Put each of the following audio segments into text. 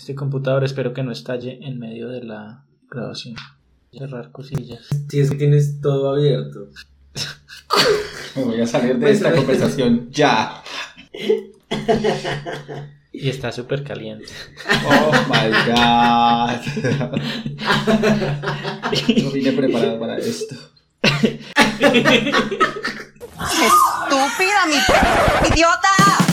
Este computador espero que no estalle en medio de la grabación. Cerrar cosillas. Si es que tienes todo abierto. Me voy a salir de esta conversación ya. Y está súper caliente. Oh my god. No vine preparado para esto. ¡Estúpida, mi idiota!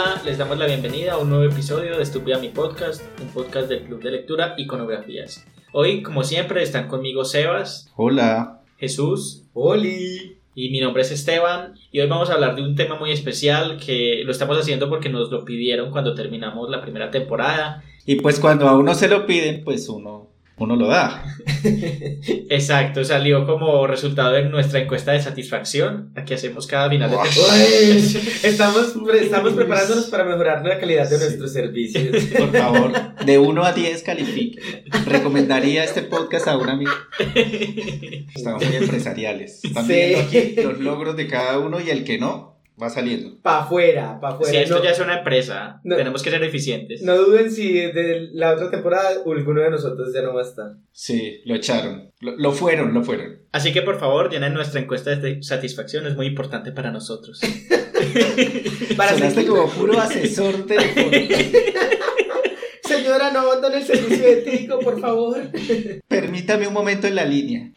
Hola, les damos la bienvenida a un nuevo episodio de Estúpida Mi Podcast, un podcast del Club de Lectura Iconografías. Hoy, como siempre, están conmigo Sebas, Hola. Jesús ¡Oli! y mi nombre es Esteban. Y hoy vamos a hablar de un tema muy especial que lo estamos haciendo porque nos lo pidieron cuando terminamos la primera temporada. Y pues cuando a uno se lo piden, pues uno, uno lo da. Exacto, salió como resultado de nuestra encuesta de satisfacción, la que hacemos cada final de temporada. Estamos, estamos preparándonos para mejorar la calidad de nuestros servicios. Por favor, de 1 a 10 califique. Recomendaría este podcast a un amigo. Estamos muy empresariales. Están Sí. viendo aquí los logros de cada uno y el que no va saliendo. Pa' afuera, pa' Si afuera. esto no, ya es una empresa, No. tenemos que ser eficientes. no duden si de la otra temporada alguno de nosotros ya no va a estar. Sí, lo echaron. Lo, lo fueron, lo fueron. Así que por favor, llenen nuestra encuesta de satisfacción, es muy importante para nosotros. Para Sonaste como puro asesor telefónico. Señora, no abandone el servicio ético, por favor. Permítame un momento en la línea.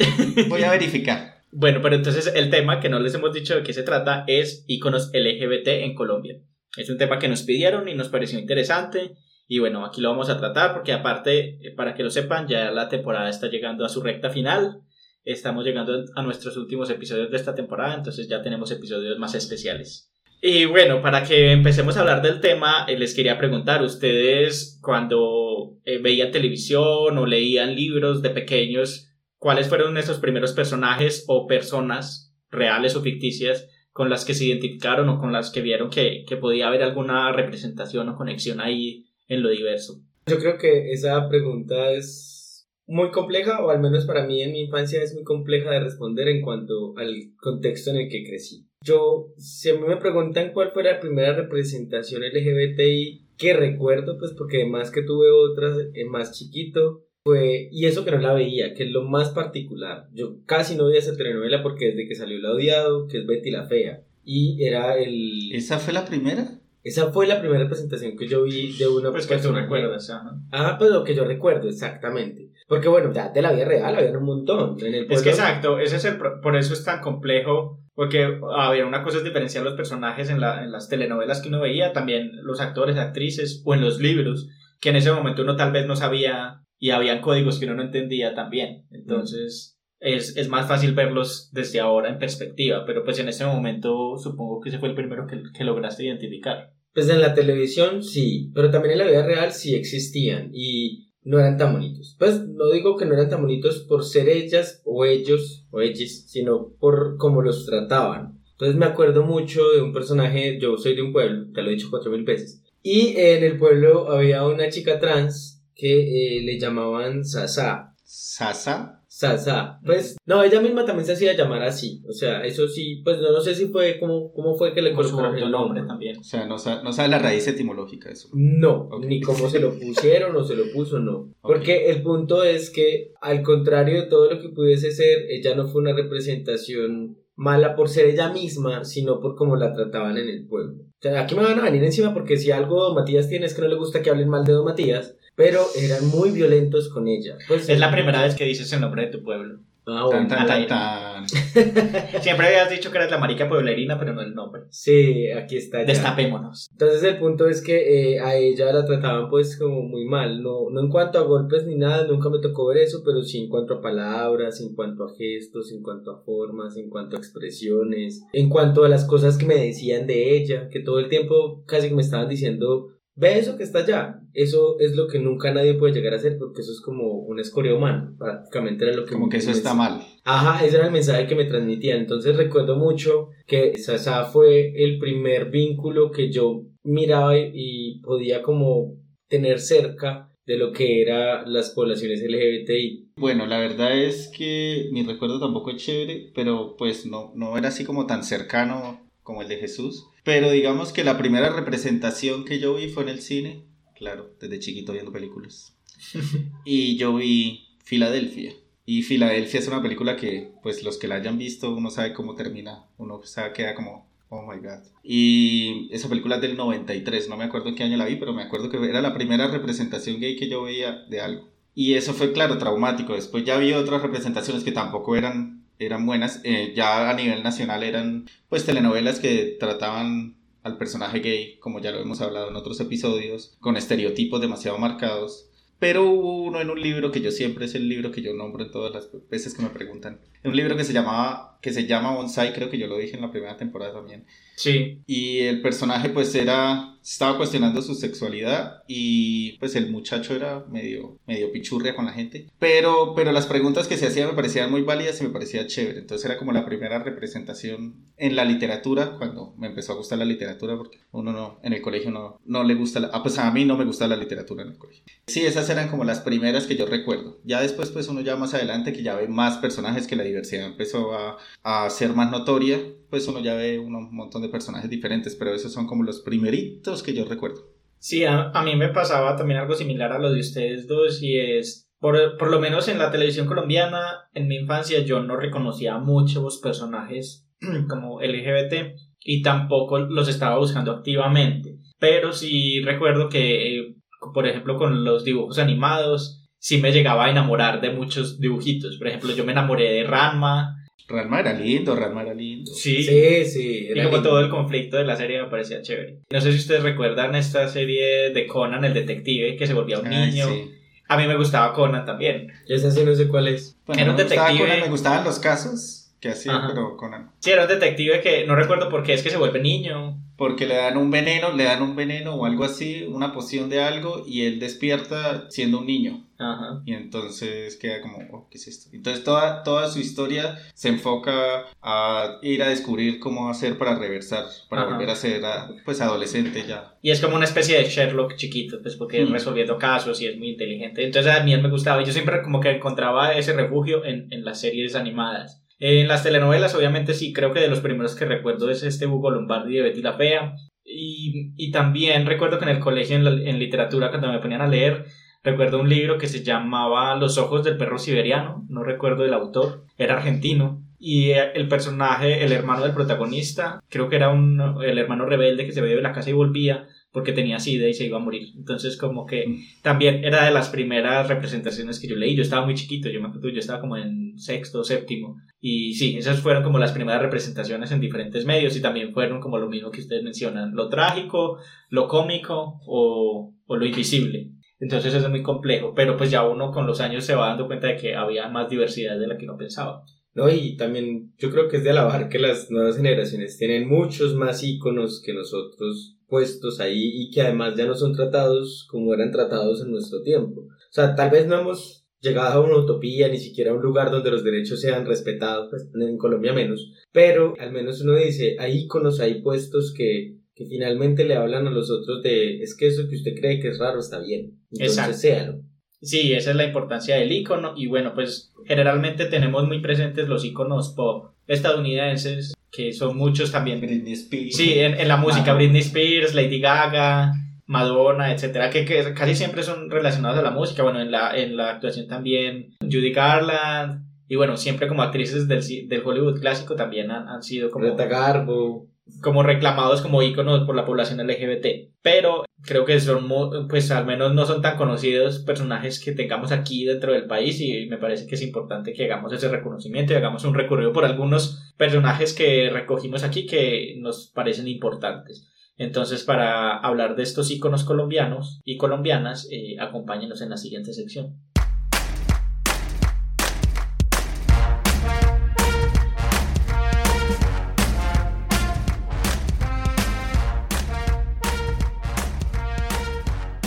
Voy a verificar. Bueno, pero entonces el tema que no les hemos dicho de qué se trata es iconos LGBT en Colombia. Es un tema que nos pidieron y nos pareció interesante. Y bueno, aquí lo vamos a tratar porque aparte, eh, para que lo sepan, ya la temporada está llegando a su recta final. Estamos llegando a nuestros últimos episodios de esta temporada, entonces ya tenemos episodios más especiales. Y bueno, para que empecemos a hablar del tema, eh, les quería preguntar, ustedes cuando eh, veían televisión o leían libros de pequeños, ¿cuáles fueron esos primeros personajes o personas reales o ficticias con las que se identificaron o con las que vieron que, que podía haber alguna representación o conexión ahí en lo diverso? Yo creo que esa pregunta es muy compleja, o al menos para mí en mi infancia es muy compleja de responder en cuanto al contexto en el que crecí. Yo, si a mí me preguntan cuál fue la primera representación LGBTI que recuerdo, pues porque además que tuve otras eh, más chiquito, fue, y eso que no la veía, que es lo más particular. Yo casi no veía esa telenovela porque desde que salió La Odiado, que es Betty la Fea, y era el... ¿Esa fue la primera? Esa fue la primera representación que yo vi de una Pues que tú recuerdas, ajá. Ah, pues lo que yo recuerdo, exactamente. Porque bueno, ya de la vida real había un montón. En el Es que exacto, ese es el pro- por eso es tan complejo, porque, a ver, una cosa es diferenciar los personajes en, la- en las telenovelas que uno veía, también los actores, actrices, o en los libros, que en ese momento uno tal vez no sabía y habían códigos que uno no entendía también. Entonces, es, es más fácil verlos desde ahora en perspectiva, pero pues en ese momento supongo que ese fue el primero que, que lograste identificar. Pues en la televisión sí, pero también en la vida real sí existían y no eran tan bonitos. Pues no digo que no eran tan bonitos por ser ellas o ellos o ellas, sino por cómo los trataban. Entonces me acuerdo mucho de un personaje, yo soy de un pueblo, te lo he dicho cuatro mil veces, y en el pueblo había una chica trans que eh, le llamaban Sasa. ¿Sasa? Sasa, pues no, ella misma también se hacía llamar así, o sea, eso sí, pues no, no sé si fue como, cómo fue que le colocaron el nombre también. O sea, no, sa- no sabe la raíz etimológica de eso. No, ni cómo se lo pusieron o se lo puso, no. Porque el punto es que, al contrario de todo lo que pudiese ser, ella no fue una representación mala por ser ella misma, sino por cómo la trataban en el pueblo. O sea, aquí me van a venir encima porque si algo Don Matías tiene es que no le gusta que hablen mal de Don Matías, pero eran muy violentos con ella. Pues, Es la primera vez que dices el nombre de tu pueblo. Ah, Tan, bueno. tan, tan, tan. Siempre habías dicho que eras la marica pueblerina, pero no el nombre. Sí, aquí está. ya. Destapémonos. Entonces el punto es que eh, a ella la trataban pues como muy mal, no, no en cuanto a golpes ni nada, nunca me tocó ver eso, pero sí en cuanto a palabras, en cuanto a gestos, en cuanto a formas, en cuanto a expresiones, en cuanto a las cosas que me decían de ella, que todo el tiempo casi que me estaban diciendo, ve eso que está allá, eso es lo que nunca nadie puede llegar a hacer porque eso es como una escoria humana, prácticamente era lo que Como que eso está mal. Ajá, ese era el mensaje que me transmitían. Entonces recuerdo mucho que Sasa fue el primer vínculo que yo miraba y, y podía como tener cerca de lo que eran las poblaciones LGBTI. Bueno, la verdad es que mi recuerdo tampoco es chévere, pero pues no, no era así como tan cercano como el de Jesús. Pero digamos que la primera representación que yo vi fue en el cine, claro, desde chiquito viendo películas. y yo vi Filadelfia. Y Filadelfia es una película que, pues los que la hayan visto, uno sabe cómo termina, uno sabe, queda como, oh my god. Y esa película es del 93, no me acuerdo en qué año la vi, pero me acuerdo que era la primera representación gay que yo veía de algo. Y eso fue, claro, traumático. Después ya vi otras representaciones que tampoco eran, eran buenas. Eh, ya a nivel nacional eran, pues, telenovelas que trataban al personaje gay, como ya lo hemos hablado en otros episodios, con estereotipos demasiado marcados. Pero hubo uno en un libro que yo siempre es el libro que yo nombro en todas las veces que me preguntan. Un libro que se llamaba, que se llama Bonsai, creo que yo lo dije en la primera temporada también. Sí. Y el personaje pues era, estaba cuestionando su sexualidad y pues el muchacho era medio, medio pichurria con la gente. Pero, pero las preguntas que se hacían me parecían muy válidas y me parecía chévere. Entonces era como la primera representación en la literatura, cuando me empezó a gustar la literatura, porque uno no, en el colegio no, no le gusta, la, ah, pues a mí no me gusta la literatura en el colegio. Sí, esas eran como las primeras que yo recuerdo. Ya después pues uno ya más adelante que ya ve más personajes que la diversidad empezó a, a ser más notoria, pues uno ya ve un montón de personajes diferentes, pero esos son como los primeritos que yo recuerdo. Sí, a, a mí me pasaba también algo similar a lo de ustedes dos y es, por, por, lo menos en la televisión colombiana, en mi infancia yo no reconocía muchos personajes como LGBT y tampoco los estaba buscando activamente, pero sí recuerdo que, eh, por ejemplo, con los dibujos animados, sí me llegaba a enamorar de muchos dibujitos. Por ejemplo, yo me enamoré de Ranma. Ranma era lindo, Ranma era lindo. Sí, sí. sí y como todo el conflicto de la serie me parecía chévere. No sé si ustedes recuerdan esta serie de Conan, el detective, que se volvía un Ay, niño. sí. A mí me gustaba Conan también. Esa sí no sé cuál es. Bueno, Era un me gustaba detective. Conan, me gustaban los casos que hacía, Ajá. pero Conan. Sí, era un detective que no recuerdo por qué es que se vuelve niño. Porque le dan un veneno, le dan un veneno o algo así, una poción de algo, y él despierta siendo un niño. Ajá. Y entonces queda como, oh, ¿qué es esto? Entonces toda, toda su historia se enfoca a ir a descubrir cómo hacer para reversar, para Ajá. volver a ser ah, pues adolescente ya. Y es como una especie de Sherlock chiquito, pues porque Mm. resolviendo casos y es muy inteligente. Entonces a mí él me gustaba. Yo siempre como que encontraba ese refugio en, en las series animadas. En las telenovelas, obviamente sí, creo que de los primeros que recuerdo es este Hugo Lombardi de Betty la Fea. Y, y también recuerdo que en el colegio, en, la- en literatura, cuando me ponían a leer, recuerdo un libro que se llamaba Los ojos del perro siberiano, no recuerdo el autor, era argentino. Y eh, el personaje, el hermano del protagonista, creo que era un, el hermano rebelde que se veía de la casa y volvía porque tenía sida y se iba a morir. Entonces como que también era de las primeras representaciones que yo leí. Yo estaba muy chiquito, yo me acuerdo, yo estaba como en sexto, séptimo. Y sí, esas fueron como las primeras representaciones en diferentes medios y también fueron como lo mismo que ustedes mencionan, lo trágico, lo cómico o, o lo invisible. Entonces eso es muy complejo, pero pues ya uno con los años se va dando cuenta de que había más diversidad de la que uno pensaba. No, y también yo creo que es de alabar que las nuevas generaciones tienen muchos más íconos que nosotros puestos ahí y que además ya no son tratados como eran tratados en nuestro tiempo. O sea, tal vez no hemos llegado a una utopía, ni siquiera a un lugar donde los derechos sean respetados, pues, en Colombia menos, pero al menos uno dice, hay íconos, hay puestos que, que finalmente le hablan a los otros de, es que eso que usted cree que es raro está bien, entonces Exacto. séalo. Sí, esa es la importancia del icono y bueno, pues generalmente tenemos muy presentes los iconos pop estadounidenses, que son muchos también. Britney Spears. Sí, en, en la música. Britney Spears, Lady Gaga, Madonna, etcétera, que, que casi siempre son relacionados a la música. Bueno, en la, en la actuación también Judy Garland. Y bueno, siempre como actrices del, del Hollywood clásico también han, han sido como, Greta Garbo, como reclamados como íconos por la población LGBT. Pero creo que son, pues al menos no son tan conocidos personajes que tengamos aquí dentro del país y me parece que es importante que hagamos ese reconocimiento y hagamos un recorrido por algunos personajes que recogimos aquí que nos parecen importantes. Entonces, para hablar de estos íconos colombianos y colombianas, eh, acompáñenos en la siguiente sección.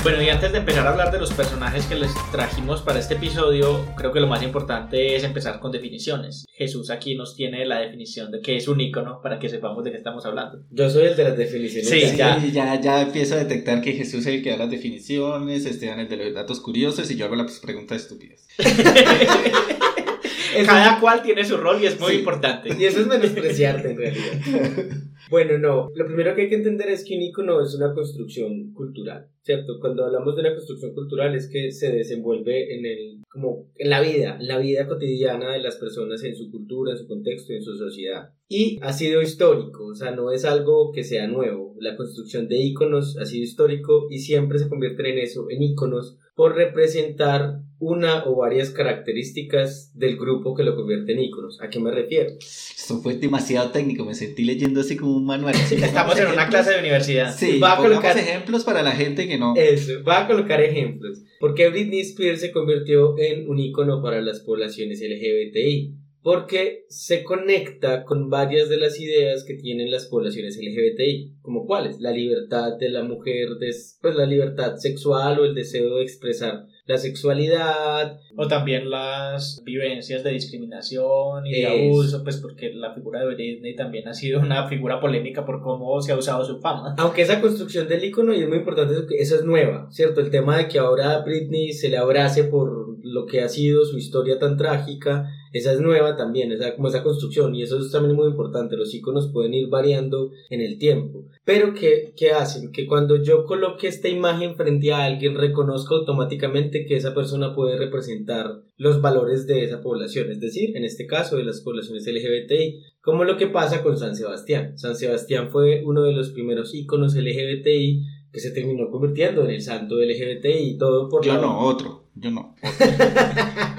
Bueno, y antes de empezar a hablar de los personajes que les trajimos para este episodio, creo que lo más importante es empezar con definiciones. Jesús aquí nos tiene la definición de qué es un ícono para que sepamos de qué estamos hablando. yo soy el de las definiciones. Sí, Sí, ya. ya. ya, empiezo a detectar que Jesús es el que da las definiciones, Esteban el de los datos curiosos y yo hago las preguntas estúpidas. Eso- Cada cual tiene su rol y es muy Sí. importante. Y eso es menospreciarte en realidad. Bueno, no. Lo primero que hay que entender es que un icono es una construcción cultural, ¿cierto? Cuando hablamos de una construcción cultural es que se desenvuelve en el, como en la vida, en la vida cotidiana de las personas, en su cultura, en su contexto, en su sociedad. Y ha sido histórico, o sea, no es algo que sea nuevo. La construcción de iconos ha sido histórico y siempre se convierten en eso, en iconos, por representar una o varias características del grupo que lo convierte en iconos. ¿A qué me refiero? Esto fue demasiado técnico, me sentí leyendo así como un manual. Estamos en una clase de universidad. Sí, Va a colocar- ejemplos para la gente que no... Eso, va a colocar ejemplos. Porque Britney Spears se convirtió en un icono para las poblaciones LGBTI. Porque se conecta con varias de las ideas que tienen las poblaciones LGBTI. ¿Como cuáles? La libertad de la mujer, pues la libertad sexual o el deseo de expresar la sexualidad. O también las vivencias de discriminación y de abuso, pues porque la figura de Britney también ha sido una figura polémica por cómo se ha usado su fama. Aunque esa construcción del icono, y es muy importante, eso es nueva, ¿cierto? El tema de que ahora a Britney se le abrace por lo que ha sido su historia tan trágica, esa es nueva también, esa, como esa construcción, y eso es también muy importante, los iconos pueden ir variando en el tiempo. Pero ¿qué, qué hacen? Que cuando yo coloque esta imagen frente a alguien, reconozca automáticamente que esa persona puede representar los valores de esa población, es decir, en este caso de las poblaciones LGBTI, como lo que pasa con San Sebastián. San Sebastián fue uno de los primeros íconos LGBTI que se terminó convirtiendo en el santo LGBTI y todo por Yo la- no, otro. Yo no.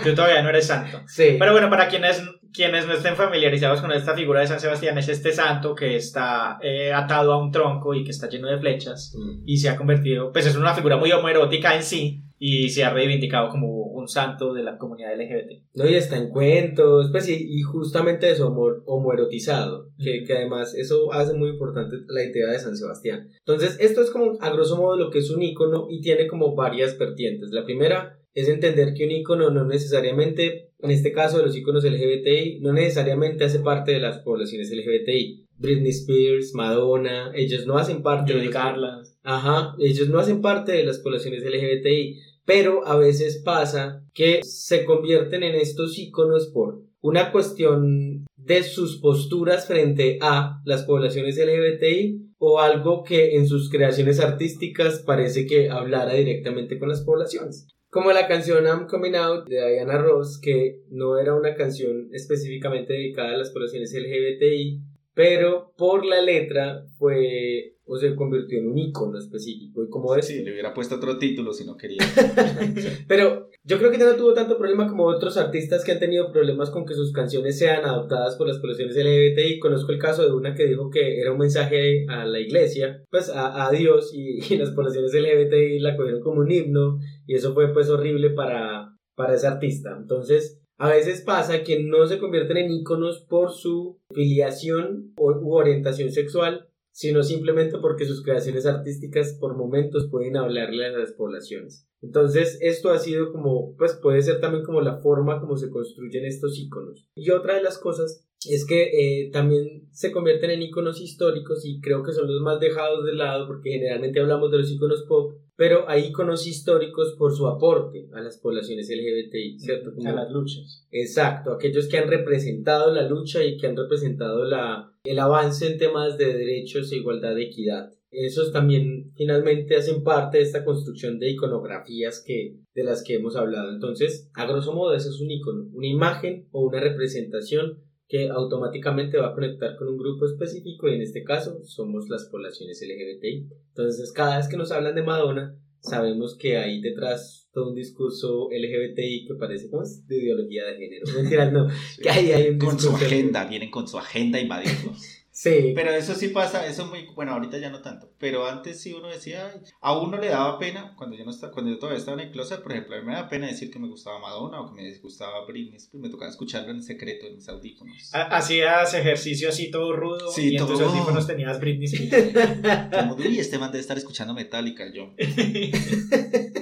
Tú todavía no eres santo. Sí. Pero bueno, para quienes, quienes no estén familiarizados con esta figura de San Sebastián, es este santo que está eh, atado a un tronco y que está lleno de flechas Mm. y se ha convertido, pues es una figura muy homoerótica en sí y se ha reivindicado como un santo de la comunidad LGBT. No, y está en cuentos, pues y, y justamente eso, homo- homoerotizado, que, que además eso hace muy importante la idea de San Sebastián. Entonces, esto es como a grosso modo lo que es un icono y tiene como varias vertientes. La primera es entender que un icono no necesariamente, en este caso de los iconos LGBTI, no necesariamente hace parte de las poblaciones LGBTI. Britney Spears, Madonna, ellos no hacen parte de Garland. Ajá, ellos no hacen parte de las poblaciones LGBTI, pero a veces pasa que se convierten en estos iconos por una cuestión de sus posturas frente a las poblaciones LGBTI o algo que en sus creaciones artísticas parece que hablara directamente con las poblaciones. Como la canción I'm Coming Out de Diana Ross, que no era una canción específicamente dedicada a las poblaciones LGBTI, pero por la letra fue o se convirtió en un icono específico y como es Sí, le hubiera puesto otro título si no quería. pero yo creo que ya no tuvo tanto problema como otros artistas que han tenido problemas con que sus canciones sean adoptadas por las poblaciones LGBTI. Conozco el caso de una que dijo que era un mensaje a la iglesia, pues a, a Dios, y, y las poblaciones LGBTI la cogieron como un himno, y eso fue pues horrible para, para ese artista. Entonces, a veces pasa que no se convierten en íconos por su filiación u orientación sexual, sino simplemente porque sus creaciones artísticas por momentos pueden hablarle a las poblaciones. Entonces, esto ha sido como, pues puede ser también como la forma como se construyen estos iconos. Y otra de las cosas es que eh, también se convierten en iconos históricos y creo que son los más dejados de lado porque generalmente hablamos de los iconos pop, pero hay iconos históricos por su aporte a las poblaciones LGBTI, ¿cierto? Como- A las luchas. Exacto, aquellos que han representado la lucha y que han representado la, el avance en temas de derechos e igualdad de equidad. Esos también finalmente hacen parte de esta construcción de iconografías que, de las que hemos hablado. Entonces, a grosso modo, eso es un icono, una imagen o una representación que automáticamente va a conectar con un grupo específico y en este caso somos las poblaciones LGBTI. Entonces, cada vez que nos hablan de Madonna, sabemos que hay detrás todo un discurso LGBTI que parece como es de ideología de género. Mentiras, no. Que ahí hay un Con su discurso. agenda, vienen con su agenda a invadirnos. Sí. Pero eso sí pasa, eso es muy, bueno, ahorita ya no tanto, pero antes sí uno decía, a uno le daba pena, cuando yo, no estaba, cuando yo todavía estaba en el closet, por ejemplo, a mí me da pena decir que me gustaba Madonna o que me disgustaba Britney, me tocaba escucharlo en secreto en mis audífonos. Ha- Hacías ejercicio así todo rudo Sí, y en tus todo. audífonos tenías Britney. Como, uy, este man debe estar escuchando Metallica, yo.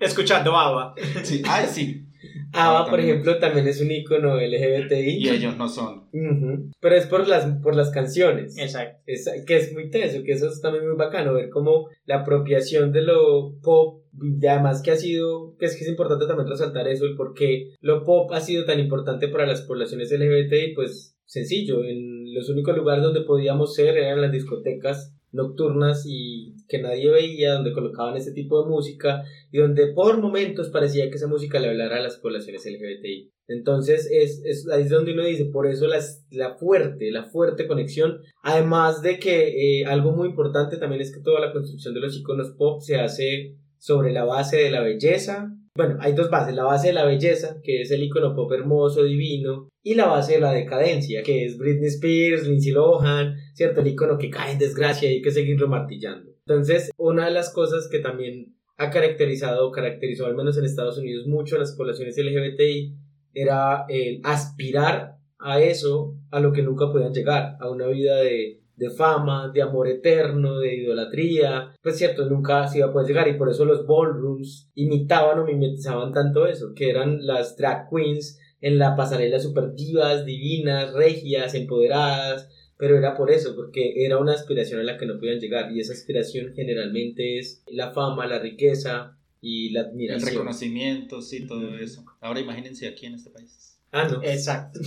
Escuchando ABBA. Sí, ay, sí. Ava, por también. ejemplo, también es un icono LGBTI. Y ellos no son. Ujú. Pero es por las, por las canciones. Exacto. Es- que es muy teso, que eso es también muy bacano, ver cómo la apropiación de lo pop, y además que ha sido, que es que es importante también resaltar eso, el por qué lo pop ha sido tan importante para las poblaciones LGBTI, pues sencillo, en los únicos lugares donde podíamos ser eran las discotecas nocturnas y que nadie veía, donde colocaban ese tipo de música y donde por momentos parecía que esa música le hablara a las poblaciones LGBTI. Entonces es, es ahí es donde uno dice, por eso las, la fuerte, la fuerte conexión, además de que eh, algo muy importante también es que toda la construcción de los iconos pop se hace sobre la base de la belleza, bueno, hay dos bases, la base de la belleza, que es el icono pop hermoso, divino, y la base de la decadencia, que es Britney Spears, Lindsay Lohan, ¿cierto? El icono que cae en desgracia y hay que seguirlo martillando. Entonces, una de las cosas que también ha caracterizado, caracterizó al menos en Estados Unidos mucho a las poblaciones LGBTI, era el aspirar a eso, a lo que nunca podían llegar, a una vida de de fama, de amor eterno, de idolatría, pues cierto, nunca se iba a poder llegar y por eso los ballrooms imitaban o mimetizaban tanto eso, que eran las drag queens en la pasarela super divas, divinas, regias, empoderadas, pero era por eso, porque era una aspiración a la que no podían llegar y esa aspiración generalmente es la fama, la riqueza y la admiración. El reconocimiento, sí, todo eso. Ahora imagínense aquí en este país. Ah, no. Exacto.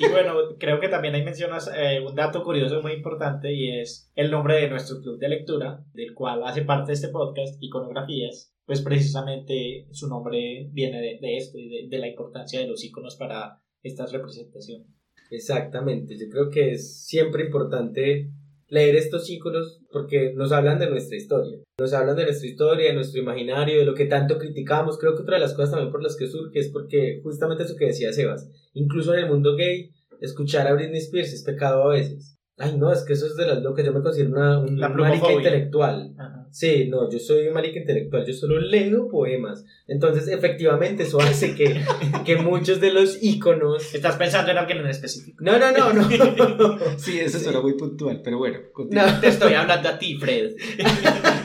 Y bueno, creo que también ahí mencionas eh, un dato curioso muy importante y es el nombre de nuestro club de lectura, del cual hace parte este podcast, Iconografías. Pues precisamente su nombre viene de, esto y de, de la importancia de los iconos para estas representaciones. Exactamente, yo creo que es siempre importante leer estos íconos porque nos hablan de nuestra historia. Nos hablan de nuestra historia, de nuestro imaginario, de lo que tanto criticamos. Creo que otra de las cosas también por las que surge es porque justamente eso que decía Sebas, incluso en el mundo gay, escuchar a Britney Spears es pecado a veces. Ay, no, es que eso es de las locas. Yo me considero una, un marica intelectual. Sí, no, yo soy un marica intelectual. Yo solo leo poemas. Entonces, efectivamente, eso hace que, que muchos de los íconos. ¿Estás pensando en alguien en específico? No, no, no, no. sí, eso suena muy puntual, pero bueno. No, te estoy hablando a ti, Fred.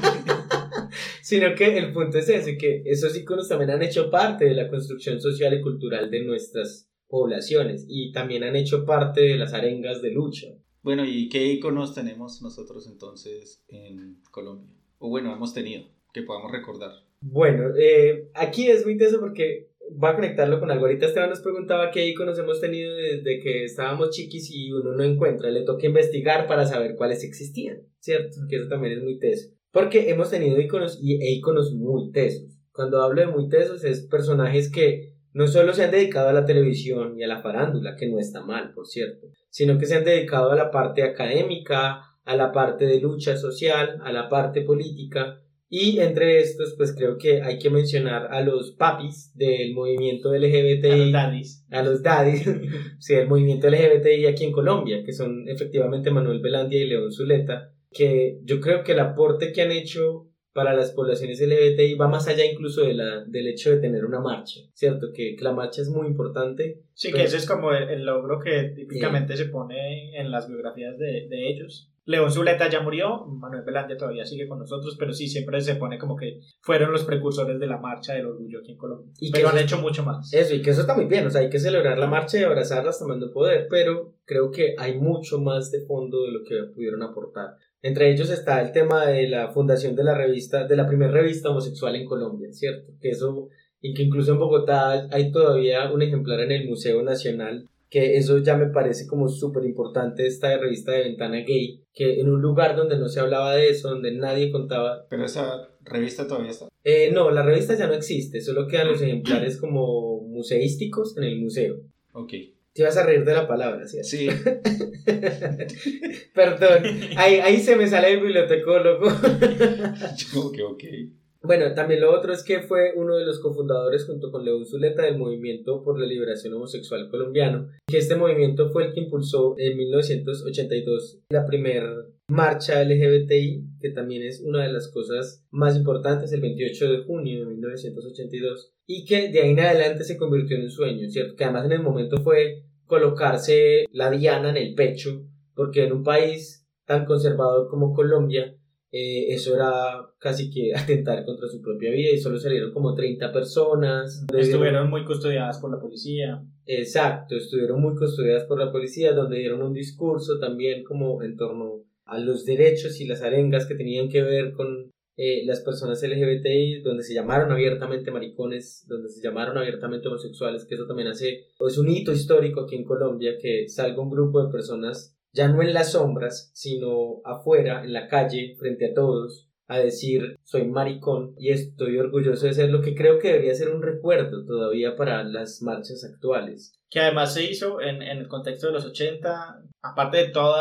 Sino que el punto es ese, que esos íconos también han hecho parte de la construcción social y cultural de nuestras poblaciones y también han hecho parte de las arengas de lucha. Bueno, ¿y qué iconos tenemos nosotros entonces en Colombia? O bueno, hemos tenido, que podamos recordar. Bueno, eh, aquí es muy interesante porque va a conectarlo con algo. Ahorita Esteban nos preguntaba qué iconos hemos tenido desde que estábamos chiquis y uno no encuentra. Le toca investigar para saber cuáles existían, ¿cierto? Que eso también es muy teso. Porque hemos tenido iconos y e iconos muy tesos. Cuando hablo de muy tesos es personajes que no solo se han dedicado a la televisión y a la farándula, que no está mal, por cierto, sino que se han dedicado a la parte académica, a la parte de lucha social, a la parte política, y entre estos, pues creo que hay que mencionar a los papis del movimiento LGBTI. A los daddies. A los daddies, sí, del movimiento LGBTI aquí en Colombia, que son efectivamente Manuel Belandia y León Zuleta, que yo creo que el aporte que han hecho para las poblaciones LGBTI va más allá incluso de la, del hecho de tener una marcha, ¿cierto? Que, la marcha es muy importante. Sí, que ese es como el, logro que típicamente se pone en las biografías de, de ellos. León Zuleta ya murió, Manuel Belandia todavía sigue con nosotros, pero sí siempre se pone como que fueron los precursores de la marcha del orgullo aquí en Colombia. Y pero han hecho mucho más. Eso, y que eso está muy bien, o sea, hay que celebrar la marcha y abrazarlas tomando poder, pero creo que hay mucho más de fondo de lo que pudieron aportar. Entre ellos está el tema de la fundación de la revista, de la primera revista homosexual en Colombia, ¿cierto? Que eso, y que incluso en Bogotá hay todavía un ejemplar en el Museo Nacional, que eso ya me parece como súper importante esta revista de Ventana Gay, que en un lugar donde no se hablaba de eso, donde nadie contaba. Pero esa revista todavía está. Eh, no, la revista ya no existe, solo quedan los ejemplares como museísticos en el museo. Ok. Te ibas a reír de la palabra, ¿cierto? Sí. Perdón, ahí, ahí se me sale el bibliotecólogo. Yo, que ok. Bueno, también lo otro es que fue uno de los cofundadores junto con León Zuleta del movimiento por la liberación homosexual colombiano, que este movimiento fue el que impulsó en 1982 la primera marcha LGBTI, que también es una de las cosas más importantes, el 28 de junio de 1982, y que de ahí en adelante se convirtió en un sueño, ¿cierto? Que además en el momento fue colocarse la diana en el pecho, porque en un país tan conservador como Colombia, eh, eso era casi que atentar contra su propia vida y solo salieron como 30 personas. Estuvieron muy custodiadas por la policía. Exacto, estuvieron muy custodiadas por la policía, donde dieron un discurso también como en torno a los derechos y las arengas que tenían que ver con eh, las personas LGBTI, donde se llamaron abiertamente maricones, donde se llamaron abiertamente homosexuales, que eso también hace, es un hito histórico aquí en Colombia, que salga un grupo de personas ya no en las sombras, sino afuera, en la calle, frente a todos, a decir soy maricón y estoy orgulloso de ser lo que creo que debería ser un recuerdo todavía para las marchas actuales. Que además se hizo en, en el contexto de los 80, aparte de todo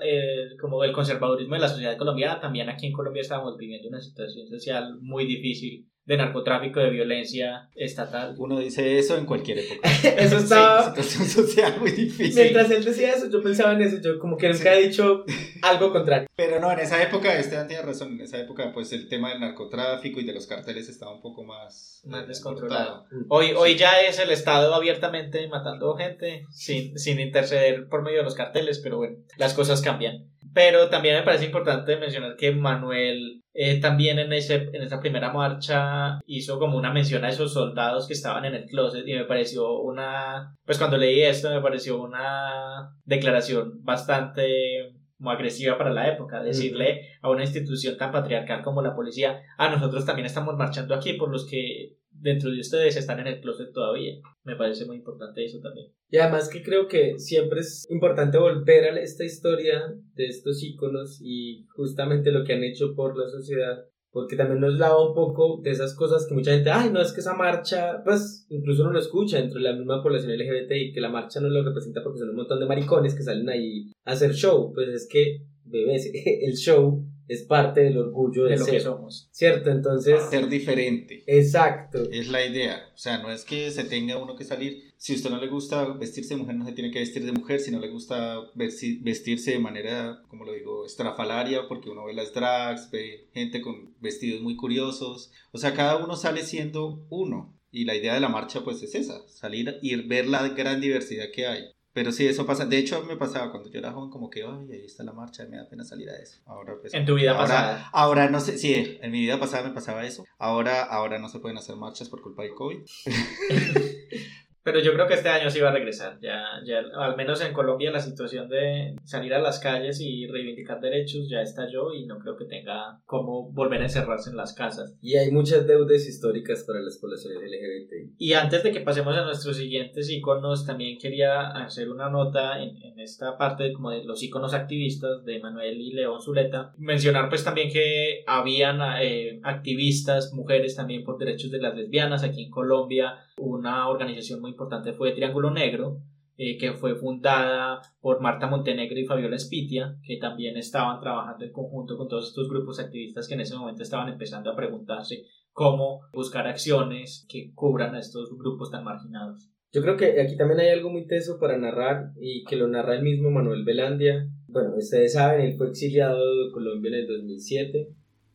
el, como el conservadurismo de la sociedad colombiana, también aquí en Colombia estábamos viviendo una situación social muy difícil de narcotráfico, de violencia estatal. Uno dice eso en cualquier época. eso estaba... Sí, situación social muy difícil. Mientras él decía eso, yo pensaba en eso, yo como que nunca he dicho algo contrario. Pero no, en esa época, Esteban tiene razón, en esa época pues el tema del narcotráfico y de los carteles estaba un poco más... Más descontrolado. Hoy, hoy ya es el Estado abiertamente matando gente sin, sin interceder por medio de los carteles, pero bueno, las cosas cambian. Pero también me parece importante mencionar que Manuel eh, también en, ese, en esa primera marcha hizo como una mención a esos soldados que estaban en el closet y me pareció una, pues cuando leí esto me pareció una declaración bastante muy agresiva para la época, decirle a una institución tan patriarcal como la policía, a nosotros también estamos marchando aquí por los que dentro de ustedes están en el closet todavía. Me parece muy importante eso también. Y además que creo que siempre es importante volver a esta historia de estos íconos y justamente lo que han hecho por la sociedad, porque también nos lava un poco de esas cosas que mucha gente, ay, no es que esa marcha, pues incluso uno lo escucha dentro de la misma población LGBT y que la marcha no lo representa porque son un montón de maricones que salen ahí a hacer show, pues es que, bebés, el show es parte del orgullo de, lo ser, que somos. ¿Cierto? Entonces... Ser diferente. Exacto. Es la idea. O sea, no es que se tenga uno que salir. Si a usted no le gusta vestirse de mujer, no se tiene que vestir de mujer. Si no le gusta vestirse de manera, como lo digo, estrafalaria, porque uno ve las drags, ve gente con vestidos muy curiosos. O sea, cada uno sale siendo uno. Y la idea de la marcha, pues, es esa. Salir y ver la gran diversidad que hay. Pero sí, eso pasa. De hecho, me pasaba cuando yo era joven, como que, ay, ahí está la marcha, me da pena salir a eso. Ahora, pues. En tu vida ahora, pasada. Ahora no sé, sí, en mi vida pasada me pasaba eso. Ahora, ahora no se pueden hacer marchas por culpa del COVID. Pero yo creo que este año sí va a regresar. Ya, ya, al menos en Colombia la situación de salir a las calles y reivindicar derechos ya estalló y no creo que tenga cómo volver a encerrarse en las casas. Y hay muchas deudas históricas para las poblaciones LGBT. Y antes de que pasemos a nuestros siguientes iconos, también quería hacer una nota en, en esta parte como de los iconos activistas de Manuel y León Zuleta. Mencionar pues también que habían eh, activistas, mujeres también por derechos de las lesbianas aquí en Colombia una organización muy importante fue Triángulo Negro, eh, que fue fundada por Marta Montenegro y Fabiola Spitia, que también estaban trabajando en conjunto con todos estos grupos activistas que en ese momento estaban empezando a preguntarse cómo buscar acciones que cubran a estos grupos tan marginados. Yo creo que aquí también hay algo muy teso para narrar y que lo narra el mismo Manuel Velandia. Bueno, ustedes saben, él fue exiliado de Colombia en el 2007.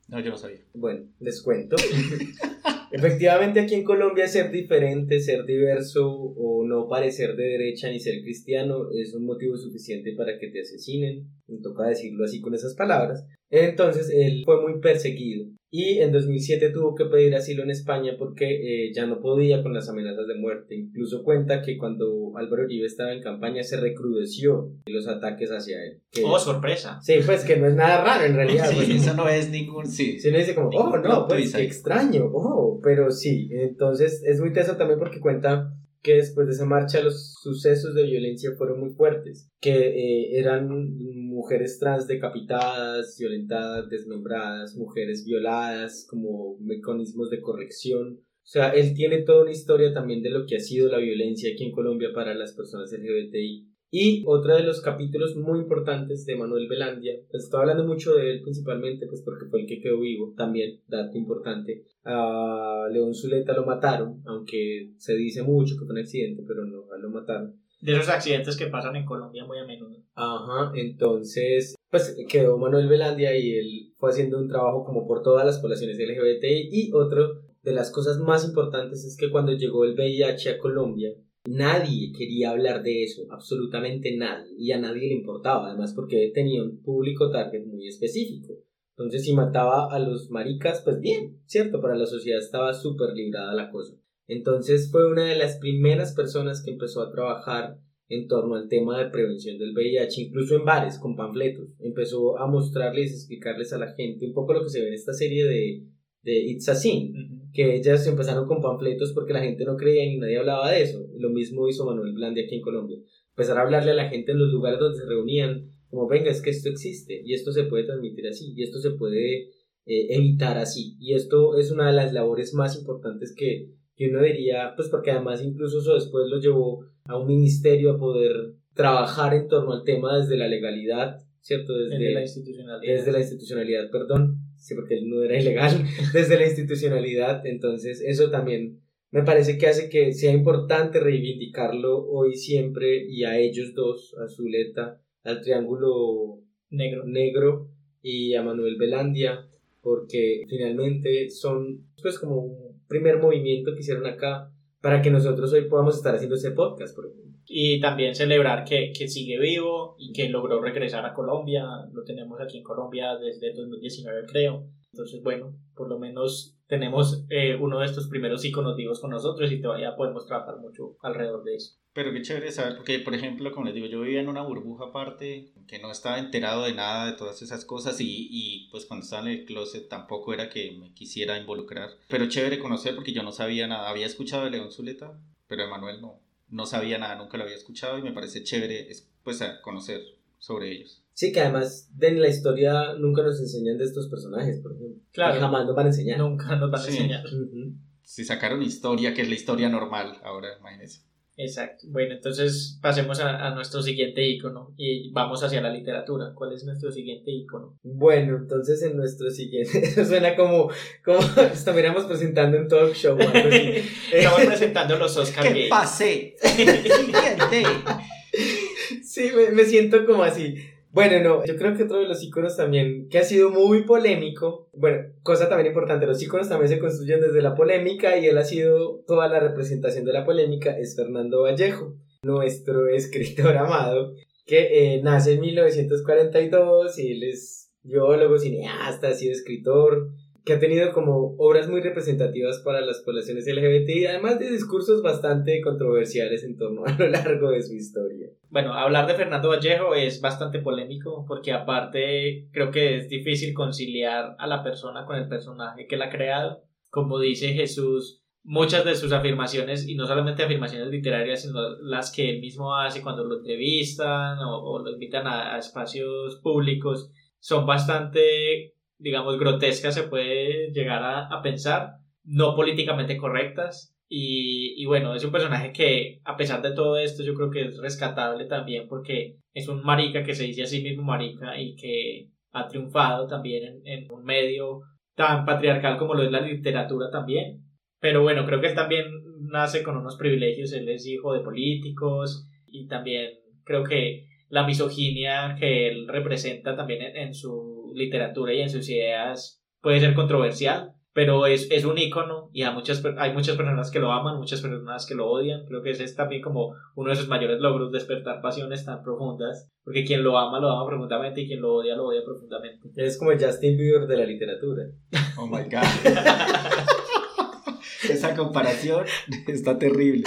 No, yo no sabía. Bueno, les cuento. Efectivamente aquí en Colombia ser diferente, ser diverso o no parecer de derecha ni ser cristiano es un motivo suficiente para que te asesinen, me toca decirlo así con esas palabras. Entonces él fue muy perseguido y en 2007 tuvo que pedir asilo en España porque eh, ya no podía con las amenazas de muerte. Incluso cuenta que cuando Álvaro Uribe estaba en campaña se recrudeció los ataques hacia él. oh, sorpresa. Sí, pues que no es nada raro en realidad. Sí, pues, eso no es ningún... Sí. Se le dice como, oh, no, pues qué extraño, oh, pero sí. Entonces es muy teso también porque cuenta que después de esa marcha los sucesos de violencia fueron muy fuertes, que eh, eran mujeres trans decapitadas, violentadas, desmembradas, mujeres violadas como mecanismos de corrección. O sea, él tiene toda una historia también de lo que ha sido la violencia aquí en Colombia para las personas LGBTI. Y otro de los capítulos muy importantes de Manuel Velandia, pues estoy hablando mucho de él principalmente, pues porque fue el que quedó vivo, también, dato importante. A León Zuleta lo mataron, aunque se dice mucho que fue un accidente, pero no, lo mataron. De esos accidentes que pasan en Colombia muy a menudo. Ajá, entonces, pues quedó Manuel Velandia y él fue haciendo un trabajo como por todas las poblaciones LGBTI. Y otro de las cosas más importantes es que cuando llegó el VIH a Colombia, Nadie quería hablar de eso, absolutamente nadie, y a nadie le importaba, además porque tenía un público target muy específico. Entonces, si mataba a los maricas, pues bien, cierto, para la sociedad estaba súper librada la cosa. Entonces, fue una de las primeras personas que empezó a trabajar en torno al tema de prevención del VIH, incluso en bares, con panfletos. Empezó a mostrarles, explicarles a la gente un poco lo que se ve en esta serie de, de It's a Sin que ellas empezaron con panfletos porque la gente no creía y nadie hablaba de eso. Lo mismo hizo Manuel Blandi aquí en Colombia. Empezar a hablarle a la gente en los lugares donde se reunían como venga, es que esto existe y esto se puede transmitir así y esto se puede eh, evitar así. Y esto es una de las labores más importantes que, que uno diría, pues porque además incluso eso después lo llevó a un ministerio a poder trabajar en torno al tema desde la legalidad, ¿cierto? Desde, la institucionalidad. Desde la institucionalidad, perdón, sí, porque no era ilegal, desde la institucionalidad, entonces eso también me parece que hace que sea importante reivindicarlo hoy siempre y a ellos dos, a Zuleta, al Triángulo Negro, negro y a Manuel Belandia, porque finalmente son pues como un primer movimiento que hicieron acá para que nosotros hoy podamos estar haciendo ese podcast, por ejemplo. Y también celebrar que, que sigue vivo y que logró regresar a Colombia. Lo tenemos aquí en Colombia desde el 2019, creo. Entonces, bueno, por lo menos tenemos eh, uno de estos primeros iconos vivos con nosotros y todavía podemos trabajar mucho alrededor de eso. Pero qué chévere saber, porque por ejemplo, como les digo, yo vivía en una burbuja aparte, que no estaba enterado de nada de todas esas cosas y, y pues cuando estaba en el closet tampoco era que me quisiera involucrar. Pero chévere conocer porque yo no sabía nada, había escuchado de León Zuleta, pero de no, no sabía nada, nunca lo había escuchado y me parece chévere pues conocer sobre ellos. Sí, que además de la historia nunca nos enseñan de estos personajes, por ejemplo. Claro. Y jamás nos van a enseñar. Nunca nos van a Sí. enseñar. Ujú. Si sacaron historia, que es la historia normal, ahora imagínense. Exacto. Bueno, entonces pasemos a, a nuestro siguiente icono y vamos hacia la literatura. ¿Cuál es nuestro siguiente icono? Bueno, entonces en nuestro siguiente, suena como, como estuviéramos presentando un talk show. Estamos presentando los Oscar ¡Que pase! Siguiente. Sí, me, me siento como así. Bueno, no, yo creo que otro de los iconos también, que ha sido muy polémico, bueno, cosa también importante, los iconos también se construyen desde la polémica y él ha sido toda la representación de la polémica, es Fernando Vallejo, nuestro escritor amado, que eh, nace en 1942 y él es biólogo, cineasta, ha sido escritor, que ha tenido como obras muy representativas para las poblaciones LGBT y además de discursos bastante controversiales en torno a lo largo de su historia. Bueno, hablar de Fernando Vallejo es bastante polémico porque aparte creo que es difícil conciliar a la persona con el personaje que la ha creado. Como dice Jesús, muchas de sus afirmaciones, y no solamente afirmaciones literarias, sino las que él mismo hace cuando lo entrevistan o, o lo invitan a, a espacios públicos, son bastante, digamos, grotescas, se puede llegar a, a pensar, no políticamente correctas. Y, y bueno, es un personaje que, a pesar de todo esto, yo creo que es rescatable también porque es un marica que se dice a sí mismo marica y que ha triunfado también en, un medio tan patriarcal como lo es la literatura también. Pero bueno, creo que él también nace con unos privilegios, él es hijo de políticos y también creo que la misoginia que él representa también en, en su literatura y en sus ideas puede ser controversial, pero es, es un ícono y a muchas, hay muchas personas que lo aman, muchas personas que lo odian. Creo que ese es también como uno de sus mayores logros, despertar pasiones tan profundas, porque quien lo ama lo ama profundamente y quien lo odia lo odia profundamente. Es como el Justin Bieber de la literatura. Oh my god. Esa comparación está terrible.